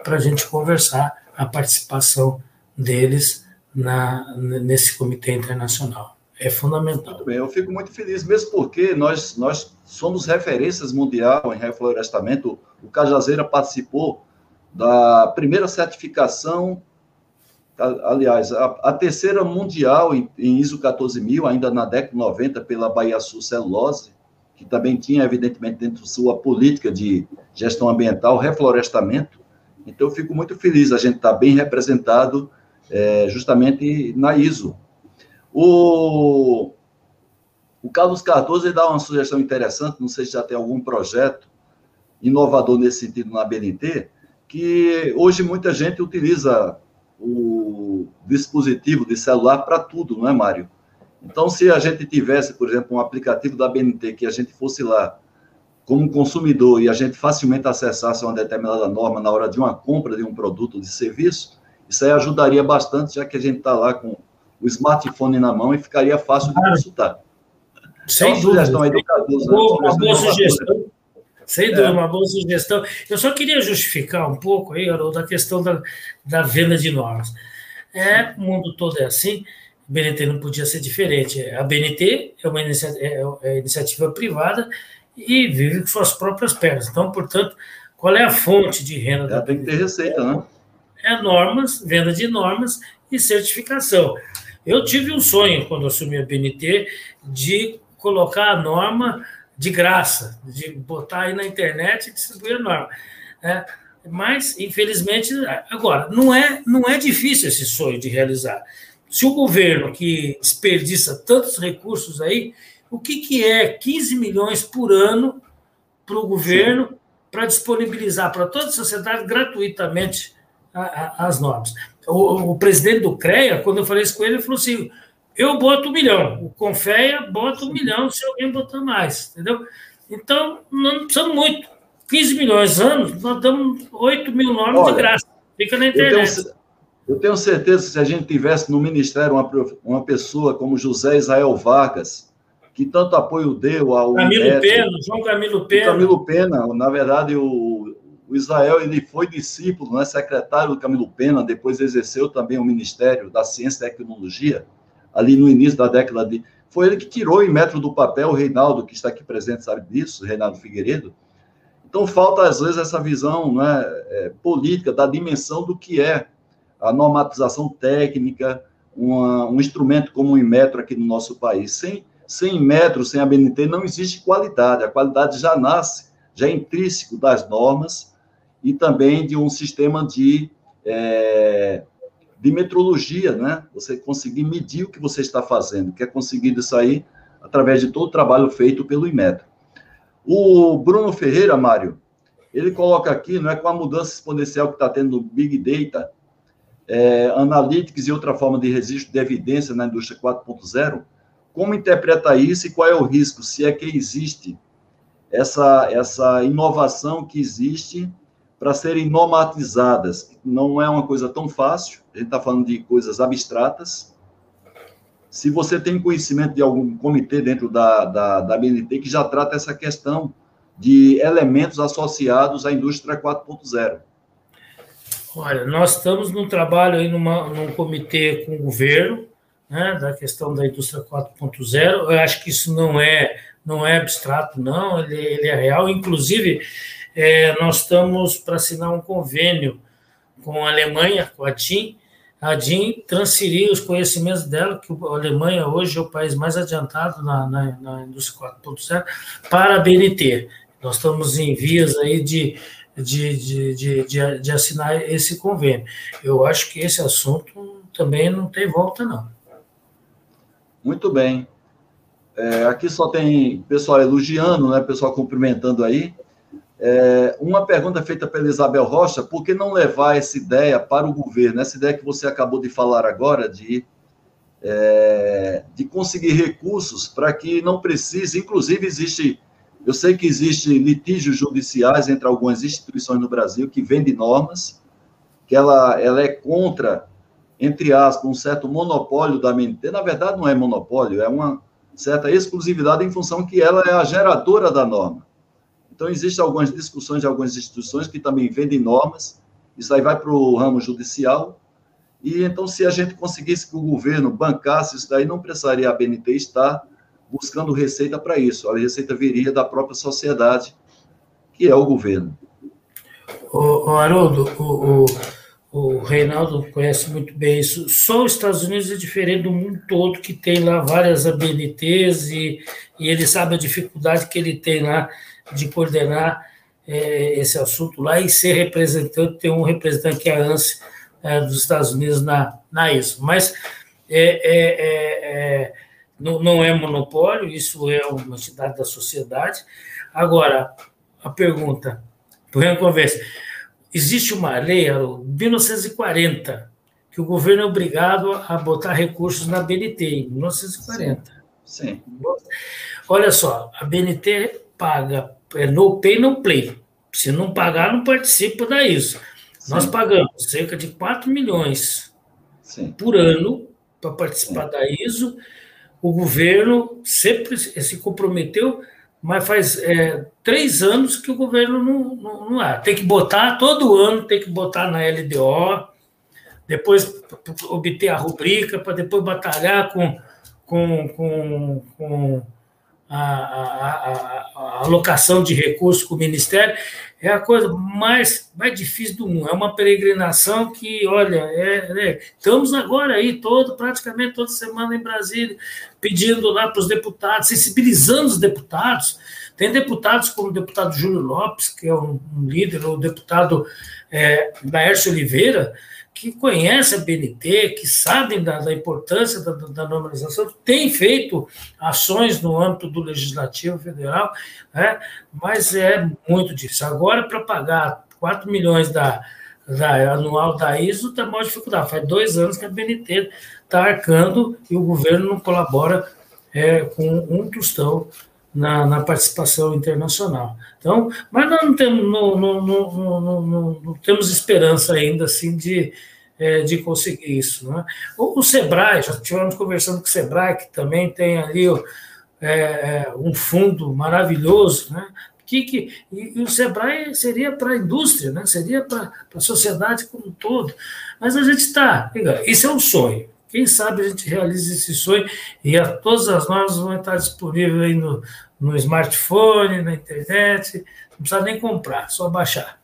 para a gente conversar a participação deles na, nesse comitê internacional. É fundamental. Muito bem, eu fico muito feliz, mesmo porque nós, nós somos referências mundial em reflorestamento. O Cajazeira participou da primeira certificação, aliás, a, a terceira mundial em, em, ISO 14000, ainda na década de 90, pela Bahia Sul Celulose, que também tinha, evidentemente, dentro de sua política de gestão ambiental, reflorestamento. Então, eu fico muito feliz a gente estar tá bem representado é, justamente na ISO. O, o Carlos Cardoso dá uma sugestão interessante, não sei se já tem algum projeto inovador nesse sentido na BNT, que hoje muita gente utiliza o dispositivo de celular para tudo, não é, Mário? Então, se a gente tivesse, por exemplo, um aplicativo da BNT que a gente fosse lá como consumidor e a gente facilmente acessasse uma determinada norma na hora de uma compra de um produto de serviço, isso aí ajudaria bastante, já que a gente está lá com o smartphone na mão e ficaria fácil de consultar. Sem então, dúvida. Sugestão aí do Cardoso, né? Uma boa sugestão. Sem dúvida, é. uma boa sugestão. Eu só queria justificar um pouco aí, Haroldo, a questão da, da venda de normas. É, o mundo todo é assim, a BNT não podia ser diferente. A BNT é uma iniciativa, é, é iniciativa privada e vive com suas próprias pernas. Então, portanto, qual é a fonte de renda? Ela tem que ter receita, né? É normas, venda de normas e certificação. Eu tive um sonho, quando assumi a BNT, de colocar a norma de graça, de botar aí na internet e distribuir a norma. É, mas, infelizmente, agora, não é, não é difícil esse sonho de realizar. Se o governo que desperdiça tantos recursos aí, o que, que é 15 milhões por ano para o governo para disponibilizar para toda a sociedade gratuitamente a, a, as normas? O, o, presidente do CREA, quando eu falei isso com ele, ele falou assim: eu boto um milhão, o Confeia bota um milhão se alguém botar mais, entendeu? Então, não precisamos muito. 15 milhões anos, nós damos 8 mil normas Olha, de graça. Fica na internet. Eu tenho, certeza que se a gente tivesse no Ministério uma, uma pessoa como José Israel Vargas, que tanto apoio deu ao. Camilo Neto, Pena, João Camilo Pena. Camilo Pena, na verdade, o, o Israel ele foi discípulo, né, secretário do Camilo Pena, depois exerceu também o Ministério da Ciência e Tecnologia ali no início da década de. Foi ele que tirou em metro do papel o Reinaldo, que está aqui presente, sabe disso, Reinaldo Figueiredo. Então, falta, às vezes, essa visão né, é, política da dimensão do que é a normatização técnica, uma, um instrumento como o Inmetro aqui no nosso país. Sem, sem Inmetro, sem a BNT, não existe qualidade. A qualidade já nasce, já é intrínseco das normas e também de um sistema de é, de metrologia, né? Você conseguir medir o que você está fazendo, que é conseguido isso aí através de todo o trabalho feito pelo Inmetro. O Bruno Ferreira, Mário, ele coloca aqui, não é com a mudança exponencial que está tendo no Big Data, é, Analytics e outra forma de registro de evidência na indústria 4.0, como interpreta isso e qual é o risco, se é que existe essa, essa inovação que existe para serem normatizadas. Não é uma coisa tão fácil, a gente está falando de coisas abstratas. Se você tem conhecimento de algum comitê dentro da, da, da BNT que já trata essa questão de elementos associados à indústria 4.0. Olha, nós estamos num trabalho aí numa, num comitê com o governo, né, da questão da indústria 4.0. Eu acho que isso não é não é abstrato, não, ele, ele é real. Inclusive, é, nós estamos para assinar um convênio com a Alemanha, com a DIN, a DIN transferir os conhecimentos dela, que a Alemanha hoje é o país mais adiantado na, na, na indústria 4.0, para a BNT. Nós estamos em vias aí de, de, de, de, de, de assinar esse convênio. Eu acho que esse assunto também não tem volta, não. Muito bem. É, aqui só tem pessoal elogiando, né? Pessoal cumprimentando aí. É, uma pergunta feita pela Isabel Rocha: por que não levar essa ideia para o governo? Essa ideia que você acabou de falar agora de é, de conseguir recursos para que não precise. Inclusive existe, eu sei que existe litígios judiciais entre algumas instituições no Brasil que vendem normas, que ela ela é contra entre aspas, um certo monopólio da MNT. Na verdade, não é monopólio, é uma certa exclusividade em função que ela é a geradora da norma. Então, existem algumas discussões de algumas instituições que também vendem normas, isso aí vai para o ramo judicial, e então, se a gente conseguisse que o governo bancasse isso daí, não precisaria a BNT estar buscando receita para isso, a receita viria da própria sociedade, que é o governo. O, o Haroldo, o, o o Reinaldo conhece muito bem isso. Só os Estados Unidos é diferente do mundo todo, que tem lá várias ABNTs e, e ele sabe a dificuldade que ele tem lá de coordenar é, esse assunto lá e ser representante, ter um representante que é a ANSI é, dos Estados Unidos na, na ISO. Mas é, é, é, é não, não é monopólio, isso é uma entidade da sociedade. Agora, a pergunta, por conversa existe uma lei, 1940, que o governo é obrigado a botar recursos na BNT, em 1940. Sim. Sim. Olha só, a BNT paga é no pay, no play. Se não pagar, não participa da ISO. Sim. Nós pagamos cerca de 4 milhões Sim. por ano para participar da ISO. O governo sempre se comprometeu mas faz é, três anos que o governo não, não, não há. Tem que botar, todo ano tem que botar na LDO, depois obter a rubrica, para depois batalhar com, com, com, com a, a, a, a, alocação de recursos com o Ministério é a coisa mais, mais difícil do mundo. É uma peregrinação que, olha, é, é, estamos agora aí, todo, praticamente toda semana em Brasília, pedindo lá para os deputados, sensibilizando os deputados. Tem deputados como o deputado Júlio Lopes, que é um, um líder, o deputado é, Oliveira, que conhece a BNT, que sabem da, da importância da, da, normalização, tem feito ações no âmbito do Legislativo Federal, né? mas é muito difícil. Agora, para pagar 4 milhões da, da anual da ISO, está maior dificuldade. Faz dois anos que a BNT está arcando e o governo não colabora é, com um tostão na, na, participação internacional. Então, mas não temos, não, não, não, temos esperança ainda assim de, é, de conseguir isso. Né? O, o, Sebrae, já estivemos conversando com o Sebrae, que também tem ali é, é, um fundo maravilhoso, né? Que, que, e, e o Sebrae seria para a indústria, né? seria para a sociedade como um todo. Mas a gente está. Isso é um sonho. Quem sabe a gente realiza esse sonho e a, todas as normas vão estar disponíveis aí no, no smartphone, na internet, não precisa nem comprar, só baixar.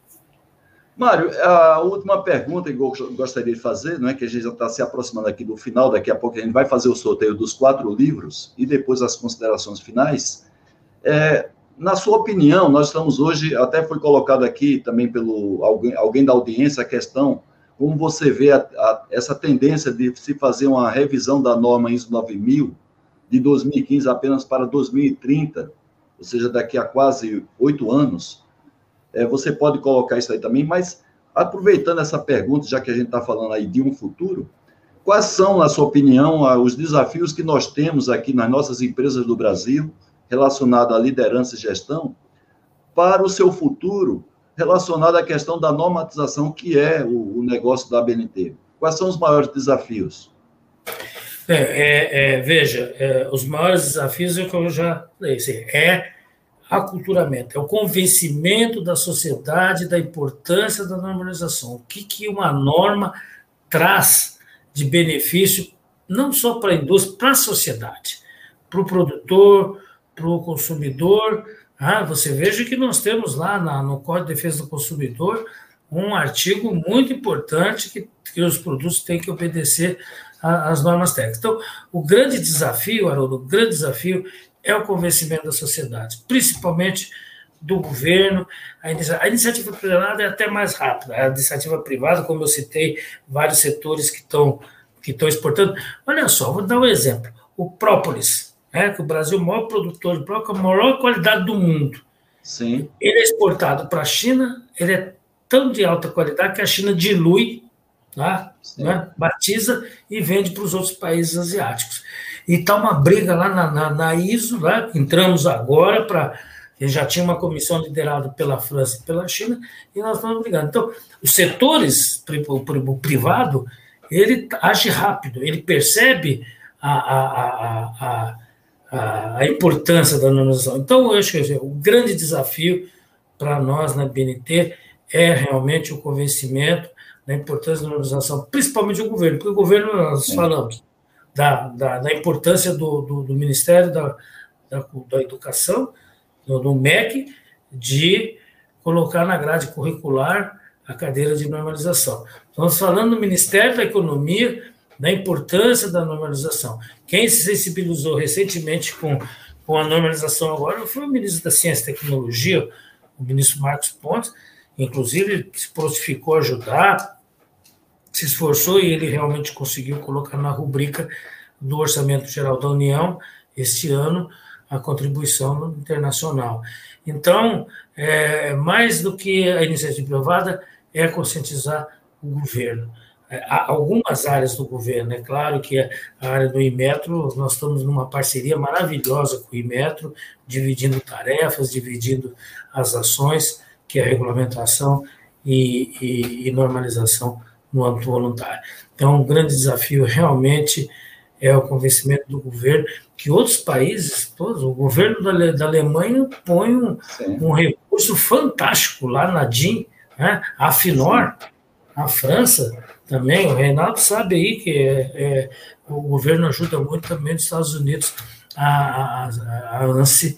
Mário, a última pergunta que eu gostaria de fazer, não é que a gente já está se aproximando aqui do final, daqui a pouco a gente vai fazer o sorteio dos quatro livros e depois as considerações finais. É, na sua opinião, nós estamos hoje, até foi colocado aqui também pelo alguém, alguém da audiência a questão como você vê a, a, essa tendência de se fazer uma revisão da norma ISO 9000 de 2015 apenas para 2030, ou seja, daqui a quase oito anos? É, você pode colocar isso aí também, mas aproveitando essa pergunta, já que a gente está falando aí de um futuro, quais são, na sua opinião, os desafios que nós temos aqui nas nossas empresas do Brasil, relacionado à liderança e gestão, para o seu futuro, relacionado à questão da normatização, que é o, o negócio da BNT. Quais são os maiores desafios? É, é, é, veja, é, os maiores desafios é o que eu já falei, assim, é aculturamento, é o convencimento da sociedade da importância da normalização. O que, que uma norma traz de benefício, não só para a indústria, para a sociedade, para o produtor, para o consumidor. Ah, você veja que nós temos lá na, no Código de Defesa do Consumidor um artigo muito importante que, que os produtos têm que obedecer às normas técnicas. Então, o grande desafio, Haroldo, o grande desafio é o convencimento da sociedade, principalmente do governo. A, inicia, a iniciativa privada é até mais rápida. A iniciativa privada, como eu citei, vários setores que estão que estão exportando. Olha só, vou dar um exemplo. O própolis, né, que o Brasil é o maior produtor de própolis, com a maior qualidade do mundo. Sim. Ele é exportado para a China, ele é tão de alta qualidade que a China dilui, tá, né, batiza e vende para os outros países asiáticos. E está uma briga lá na, na, na ISO, lá, entramos agora para. Já tinha uma comissão liderada pela França e pela China, e nós estamos brigando. Então, os setores, o privado, ele age rápido, ele percebe a, a, a, a, importância da normalização. Então, eu acho que o grande desafio para nós na BNT é realmente o convencimento da importância da normalização, principalmente o governo, porque o governo, nós falamos, da, da, da importância do, do, do Ministério da, da, da, Educação, do, do MEC, de colocar na grade curricular a cadeira de normalização. Estamos falando do Ministério da Economia, da importância da normalização. Quem se sensibilizou recentemente com, com a normalização agora foi o ministro da Ciência e Tecnologia, o ministro Marcos Pontes, inclusive se prontificou a ajudar, se esforçou e ele realmente conseguiu colocar na rubrica do Orçamento Geral da União, este ano, a contribuição internacional. Então, é, mais do que a iniciativa privada, é conscientizar o governo. É, algumas áreas do governo, é claro que a área do Imetro, nós estamos numa parceria maravilhosa com o Imetro, dividindo tarefas, dividindo as ações, que é a regulamentação e, e, e normalização no âmbito voluntário. Então, um grande desafio realmente é o convencimento do governo que outros países, todos, o governo da, da Alemanha põe um, um, recurso fantástico lá na DIN, né? a FINOR, a França também, o Reinaldo sabe aí que é, é, o governo ajuda muito também os Estados Unidos a, a, a ANSI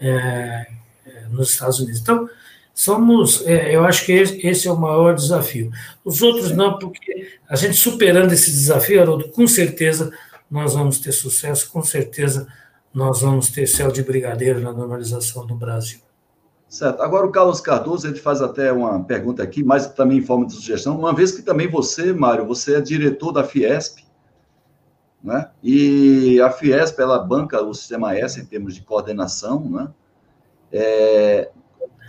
é, nos Estados Unidos. Então, somos, é, eu acho que esse é o maior desafio. Os outros não, porque a gente superando esse desafio, Haroldo, com certeza nós vamos ter sucesso, com certeza nós vamos ter céu de brigadeiro na normalização do Brasil. Certo. Agora o Carlos Cardoso, ele faz até uma pergunta aqui, mas também em forma de sugestão, uma vez que também você, Mário, você é diretor da Fiesp, né? E a Fiesp, ela banca o Sistema S em termos de coordenação, né? É,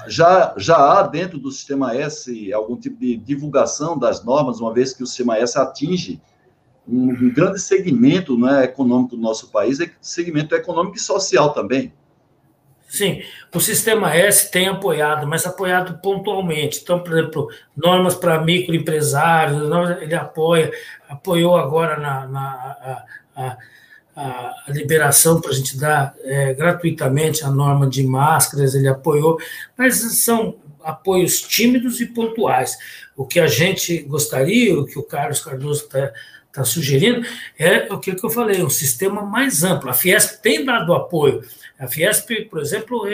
já, já há dentro do Sistema S algum tipo de divulgação das normas, uma vez que o Sistema S atinge um, grande segmento né, econômico do nosso país, segmento econômico e social também. Sim, o Sistema S tem apoiado, mas apoiado pontualmente. Então, por exemplo, normas para microempresários, ele apoia, apoiou agora na, na a, a, a, liberação para a gente dar é, gratuitamente a norma de máscaras, ele apoiou, mas são apoios tímidos e pontuais. O que a gente gostaria, o que o Carlos Cardoso está tá sugerindo, é o que, eu falei, um sistema mais amplo. A Fiesp tem dado apoio. A Fiesp, por exemplo,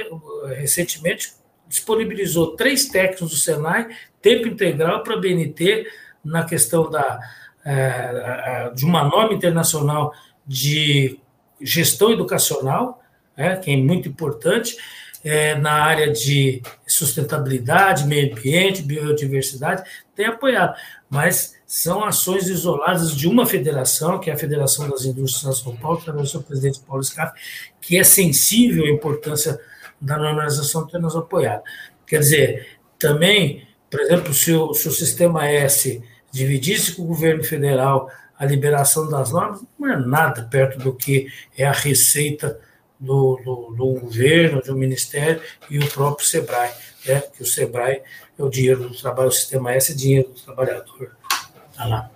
recentemente disponibilizou três técnicos do Senai, tempo integral para a BNT, na questão da, é, de uma norma internacional de gestão educacional, é, que é muito importante, é, na área de sustentabilidade, meio ambiente, biodiversidade, tem apoiado, mas são ações isoladas de uma federação, que é a Federação das Indústrias de São Paulo, através do seu presidente Paulo Scaff, que é sensível à importância da normalização ter nos apoiado. Quer dizer, também, por exemplo, se o, se o sistema S dividisse com o governo federal a liberação das normas não é nada perto do que é a receita do, do, do governo, do Ministério e o próprio SEBRAE, né? que o SEBRAE é o dinheiro do trabalho, o sistema S é dinheiro do trabalhador. Tá lá.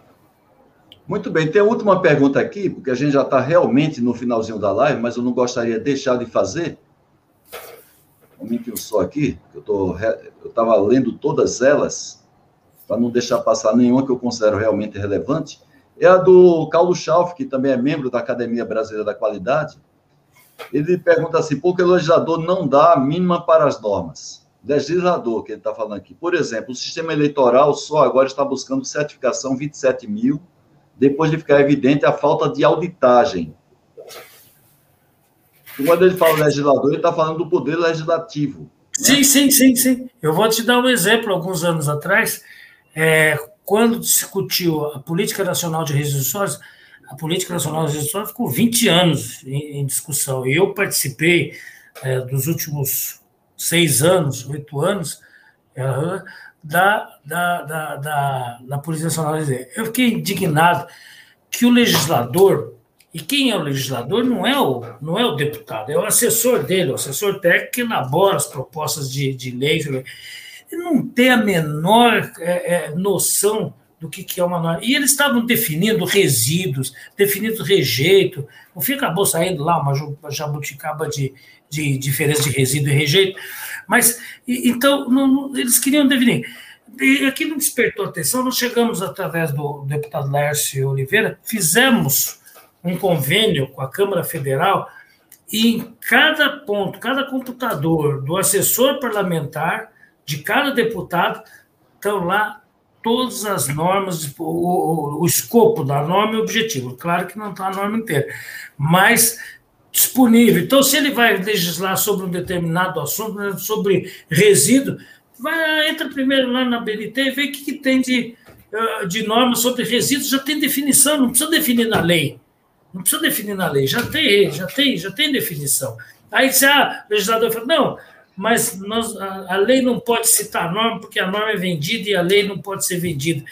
Muito bem, tem a última pergunta aqui, porque a gente já está realmente no finalzinho da live, mas eu não gostaria de deixar de fazer. um momentinho só aqui, eu tô, eu estava lendo todas elas, para não deixar passar nenhuma que eu considero realmente relevante, é a do Paulo Schauf, que também é membro da Academia Brasileira da Qualidade. Ele pergunta assim, por que o legislador não dá a mínima para as normas? Legislador, que ele está falando aqui. Por exemplo, o sistema eleitoral só agora está buscando certificação 27 mil, depois de ficar evidente a falta de auditagem quando ele fala legislador, ele está falando do poder legislativo. Né? Sim, sim, sim, sim. Eu vou te dar um exemplo. Alguns anos atrás, é, quando discutiu a Política Nacional de Resíduos a Política Nacional de Resíduos ficou 20 anos em, em discussão. E eu participei é, dos últimos seis anos, oito anos, da, da, da, da, da Política Nacional. Eu fiquei indignado que o legislador e quem é o legislador não é o, não é o deputado, é o assessor dele, o assessor técnico que elabora as propostas de, de lei. Não tem a menor é, é, noção do que, que é uma norma. E eles estavam definindo resíduos, definindo rejeito. No fim, acabou saindo lá uma jabuticaba de, de diferença de resíduo e rejeito. Mas, então, não, eles queriam definir. E aqui não despertou atenção, nós chegamos através do deputado Lércio Oliveira, fizemos um convênio com a Câmara Federal e em cada ponto, cada computador do assessor parlamentar, de cada deputado, estão lá todas as normas, o, o, o escopo da norma e o objetivo. Claro que não está a norma inteira, mas disponível. Então, se ele vai legislar sobre um determinado assunto, né, sobre resíduo, vai, entra primeiro lá na BNT e vê o que, que tem de, ah, de norma sobre resíduos, já tem definição, não precisa definir na lei. Não precisa definir na lei, já tem, já tem, já tem definição. Aí se ah, o legislador fala, não, mas nós, a, a, lei não pode citar a norma porque a norma é vendida e a lei não pode ser vendida.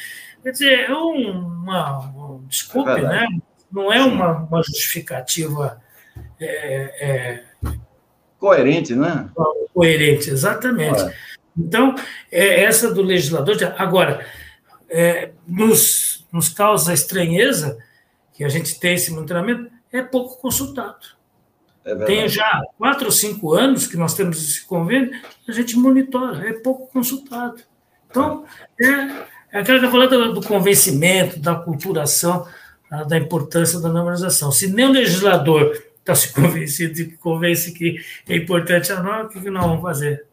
Quer dizer, é uma, uma desculpe, é né? Não é uma, uma justificativa é, é, coerente, né? Coerente, exatamente. É. Então, é essa do legislador. Agora, é, nos, nos causa estranheza que a gente tem esse monitoramento, é pouco consultado. É tem já quatro ou cinco anos que nós temos esse convênio, a gente monitora, é pouco consultado. Então, é, é aquela que eu falei do, do convencimento, da culturação, da importância da normalização. Se nem o legislador está se (laughs) convencido e convence que é importante a norma, o que, que nós vamos fazer?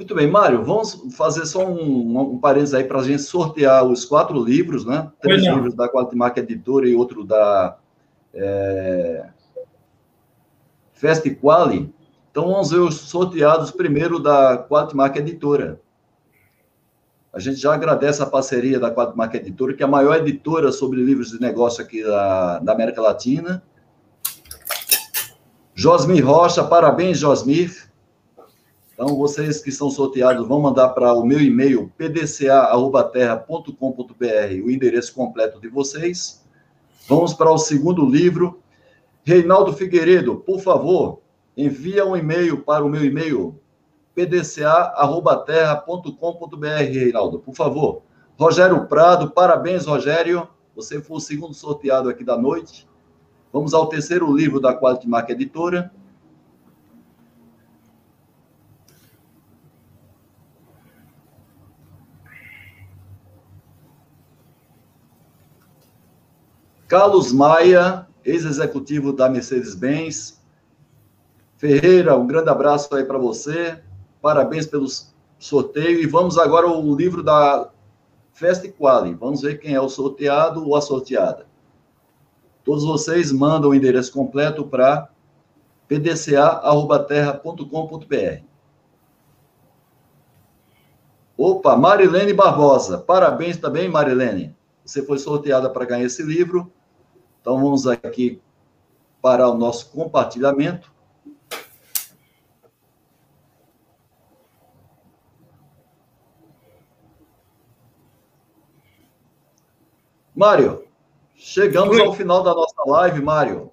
Muito bem, Mário, vamos fazer só um, um parênteses aí para a gente sortear os quatro livros, né? Três livros da Qualimark Editora e outro da é, Fest Quali. Então, vamos ver os sorteados primeiro da Qualimark Editora. A gente já agradece a parceria da Qualimark Editora, que é a maior editora sobre livros de negócio aqui da, da América Latina. Josmir Rocha, parabéns, Josmir. Então, vocês que são sorteados vão mandar para o meu e-mail pdca.terra.com.br o endereço completo de vocês. Vamos para o segundo livro. Reinaldo Figueiredo, por favor, envia um e-mail para o meu e-mail pdca.terra.com.br, Reinaldo, por favor. Rogério Prado, parabéns, Rogério. Você foi o segundo sorteado aqui da noite. Vamos ao terceiro livro da Quality Mark Editora. Carlos Maia, ex-executivo da Mercedes-Benz. Ferreira, um grande abraço aí para você. Parabéns pelo sorteio. E vamos agora ao livro da Festa Quali. Vamos ver quem é o sorteado ou a sorteada. Todos vocês mandam o endereço completo para pdca.terra.com.br. Opa, Marilene Barbosa. Parabéns também, Marilene. Você foi sorteada para ganhar esse livro. Então, vamos aqui para o nosso compartilhamento. Mário, chegamos Oi. ao final da nossa live, Mário.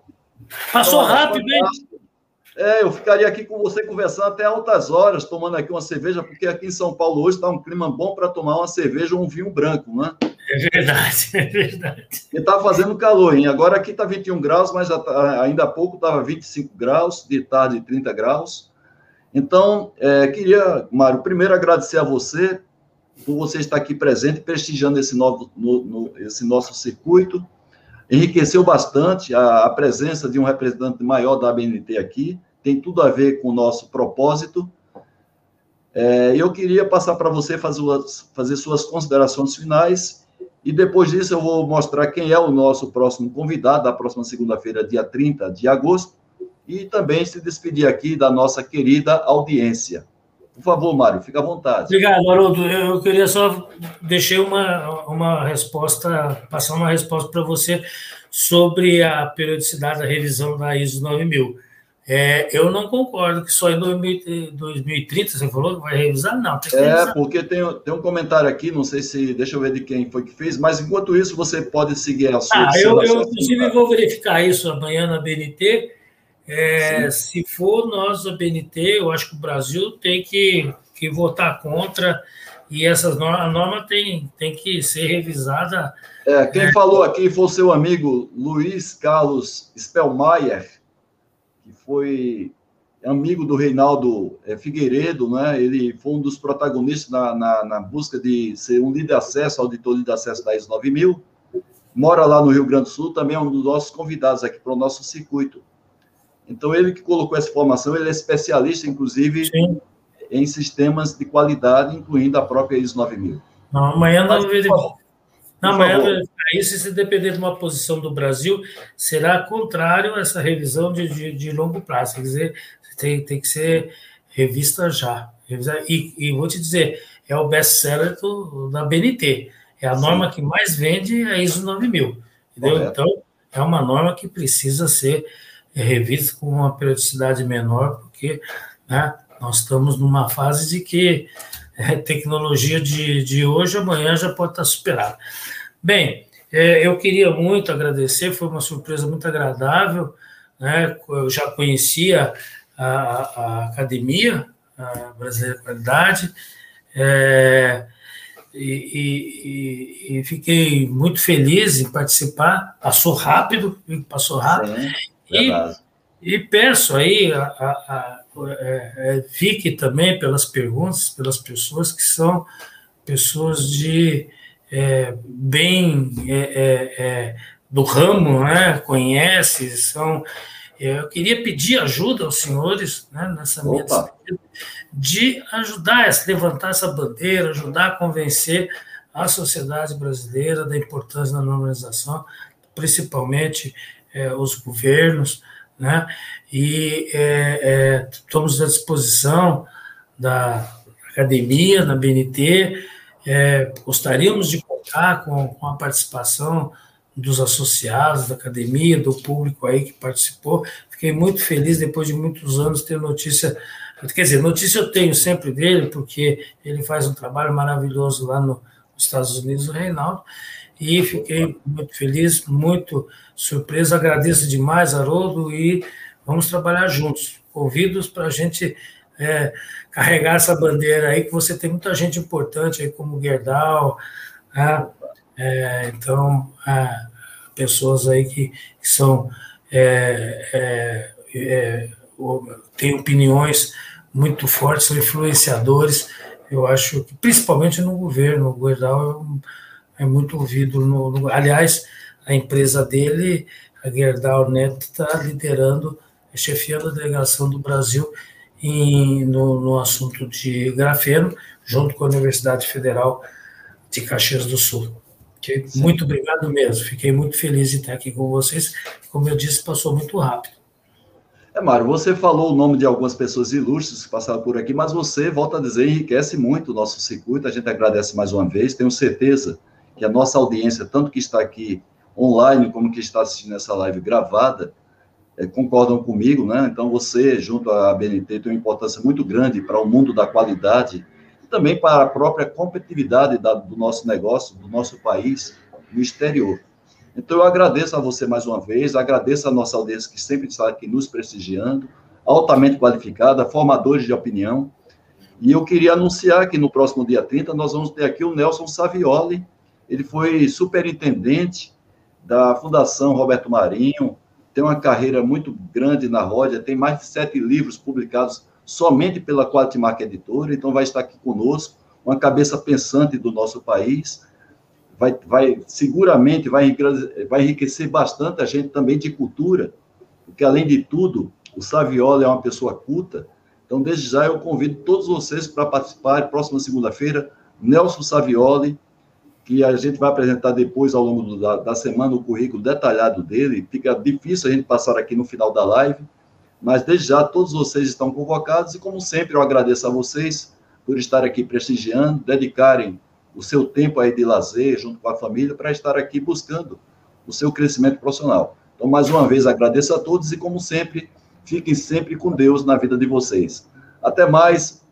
Passou então, rápido, hein? É, eu ficaria aqui com você conversando até altas horas, tomando aqui uma cerveja, porque aqui em São Paulo hoje está um clima bom para tomar uma cerveja ou um vinho branco, né? É verdade, (laughs) é verdade. E está fazendo calor, hein? Agora aqui está 21 graus, mas tá, ainda há pouco estava 25 graus, de tarde 30 graus. Então, é, queria, Mário, primeiro agradecer a você por você estar aqui presente, prestigiando esse, novo, no, no, esse nosso circuito. Enriqueceu bastante a, a, presença de um representante maior da ABNT aqui, tem tudo a ver com o nosso propósito. É, eu queria passar para você fazer, fazer suas considerações finais e depois disso eu vou mostrar quem é o nosso próximo convidado, da próxima segunda-feira, dia 30 de agosto, e também se despedir aqui da nossa querida audiência. Por favor, Mário, fica à vontade. Obrigado, Haroldo. Eu queria só deixar uma, uma resposta, passar uma resposta para você sobre a periodicidade da revisão da ISO 9000. É, eu não concordo que só em 2030 você falou que vai revisar, não. é, revisar. porque tem, tem um comentário aqui, não sei se, deixa eu ver de quem foi que fez, mas enquanto isso você pode seguir a sua. Ah, eu, eu inclusive vou verificar isso amanhã na BNT é, se for nós, a BNT, eu acho que o Brasil tem que, que votar contra e essa norma, a norma tem, tem que ser revisada. É, quem é, falou aqui foi o seu amigo Luiz Carlos Spellmaier, que foi amigo do Reinaldo é, Figueiredo, né? ele foi um dos protagonistas na, na, na busca de ser um líder de acesso, auditor de acesso da ISO 9000, mora lá no Rio Grande do Sul, também é um dos nossos convidados aqui para o nosso circuito. Então, ele que colocou essa formação, ele é especialista, inclusive, Sim. em sistemas de qualidade, incluindo a própria ISO 9000. Não, amanhã não vai não, amanhã, isso, se depender de uma posição do Brasil, será contrário a essa revisão de, de, de longo prazo. Quer dizer, tem, tem que ser revista já. E, e vou te dizer, é o best-seller da BNT. É a Sim. norma que mais vende a ISO 9000. Entendeu? Então, é uma norma que precisa ser é revista com uma periodicidade menor, porque né, nós estamos numa fase de que é, tecnologia de, de hoje, amanhã já pode estar superada. Bem, é, eu queria muito agradecer, foi uma surpresa muito agradável, né, eu já conhecia a, a Academia a Brasileira de Qualidade, é, e, e, e, fiquei muito feliz em participar. Passou rápido, passou rápido. Sim. E, e peço aí, a, a, a, é, é, fique também pelas perguntas, pelas pessoas que são pessoas de é, bem é, é, é do ramo, né? conhece, são. Eu queria pedir ajuda aos senhores né, nessa minha de ajudar a levantar essa bandeira, ajudar a convencer a sociedade brasileira da importância da normalização, principalmente os governos, né? E é, é, estamos à disposição da academia, da BNT, é, gostaríamos de contar com, com, a participação dos associados da academia, do público aí que participou. Fiquei muito feliz depois de muitos anos ter notícia. Quer dizer, notícia eu tenho sempre dele, porque ele faz um trabalho maravilhoso lá no, nos Estados Unidos, o Reinaldo, e fiquei muito feliz, muito surpreso. Agradeço demais, Haroldo, e vamos trabalhar juntos. Convido-os para a gente é, carregar essa bandeira aí, que você tem muita gente importante aí, como Gerdau, né? é, então, é, pessoas aí que, que são. É, é, é, têm opiniões muito fortes, são influenciadores. Eu acho que, principalmente no governo, o Gerdau é um é muito ouvido. No, no, aliás, a empresa dele, a Gerdau Neto, está liderando, chefiando a delegação do Brasil em, no, no assunto de grafeno, junto com a Universidade Federal de Caxias do Sul. Okay? Muito obrigado mesmo, fiquei muito feliz de estar aqui com vocês. Como eu disse, passou muito rápido. É, Mário, você falou o nome de algumas pessoas ilustres que passaram por aqui, mas você, volta a dizer, enriquece muito o nosso circuito. A gente agradece mais uma vez. Tenho certeza que a nossa audiência, tanto que está aqui online como que está assistindo essa live gravada, é, concordam comigo, né? Então você, junto à BNT, tem uma importância muito grande para o mundo da qualidade e também para a própria competitividade da, do nosso negócio, do nosso país no exterior. Então eu agradeço a você mais uma vez, agradeço a nossa audiência que sempre está aqui nos prestigiando, altamente qualificada, formadores de opinião. E eu queria anunciar que no próximo dia 30 nós vamos ter aqui o Nelson Savioli, ele foi superintendente da Fundação Roberto Marinho, tem uma carreira muito grande na Rodia, tem mais de sete livros publicados somente pela Qualitymark Editora, então vai estar aqui conosco, uma cabeça pensante do nosso país, vai, vai seguramente vai, vai enriquecer bastante a gente também de cultura, porque além de tudo, o Saviola é uma pessoa culta, então desde já eu convido todos vocês para participar, próxima segunda-feira, Nelson Savioli, que a gente vai apresentar depois, ao longo do, da, da, semana, o currículo detalhado dele. Fica difícil a gente passar aqui no final da live, mas desde já todos vocês estão convocados e, como sempre, eu agradeço a vocês por estar aqui prestigiando, dedicarem o seu tempo aí de lazer junto com a família para estar aqui buscando o seu crescimento profissional. Então, mais uma vez, agradeço a todos e, como sempre, fiquem sempre com Deus na vida de vocês. Até mais.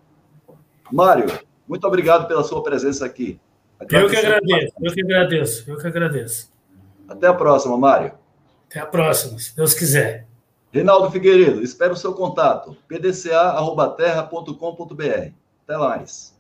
Mário, muito obrigado pela sua presença aqui. Eu que agradeço, eu que agradeço, eu que agradeço. Até a próxima, Mário. Até a próxima, se Deus quiser. Reinaldo Figueiredo, espero o seu contato. pdca.terra.com.br. Até mais.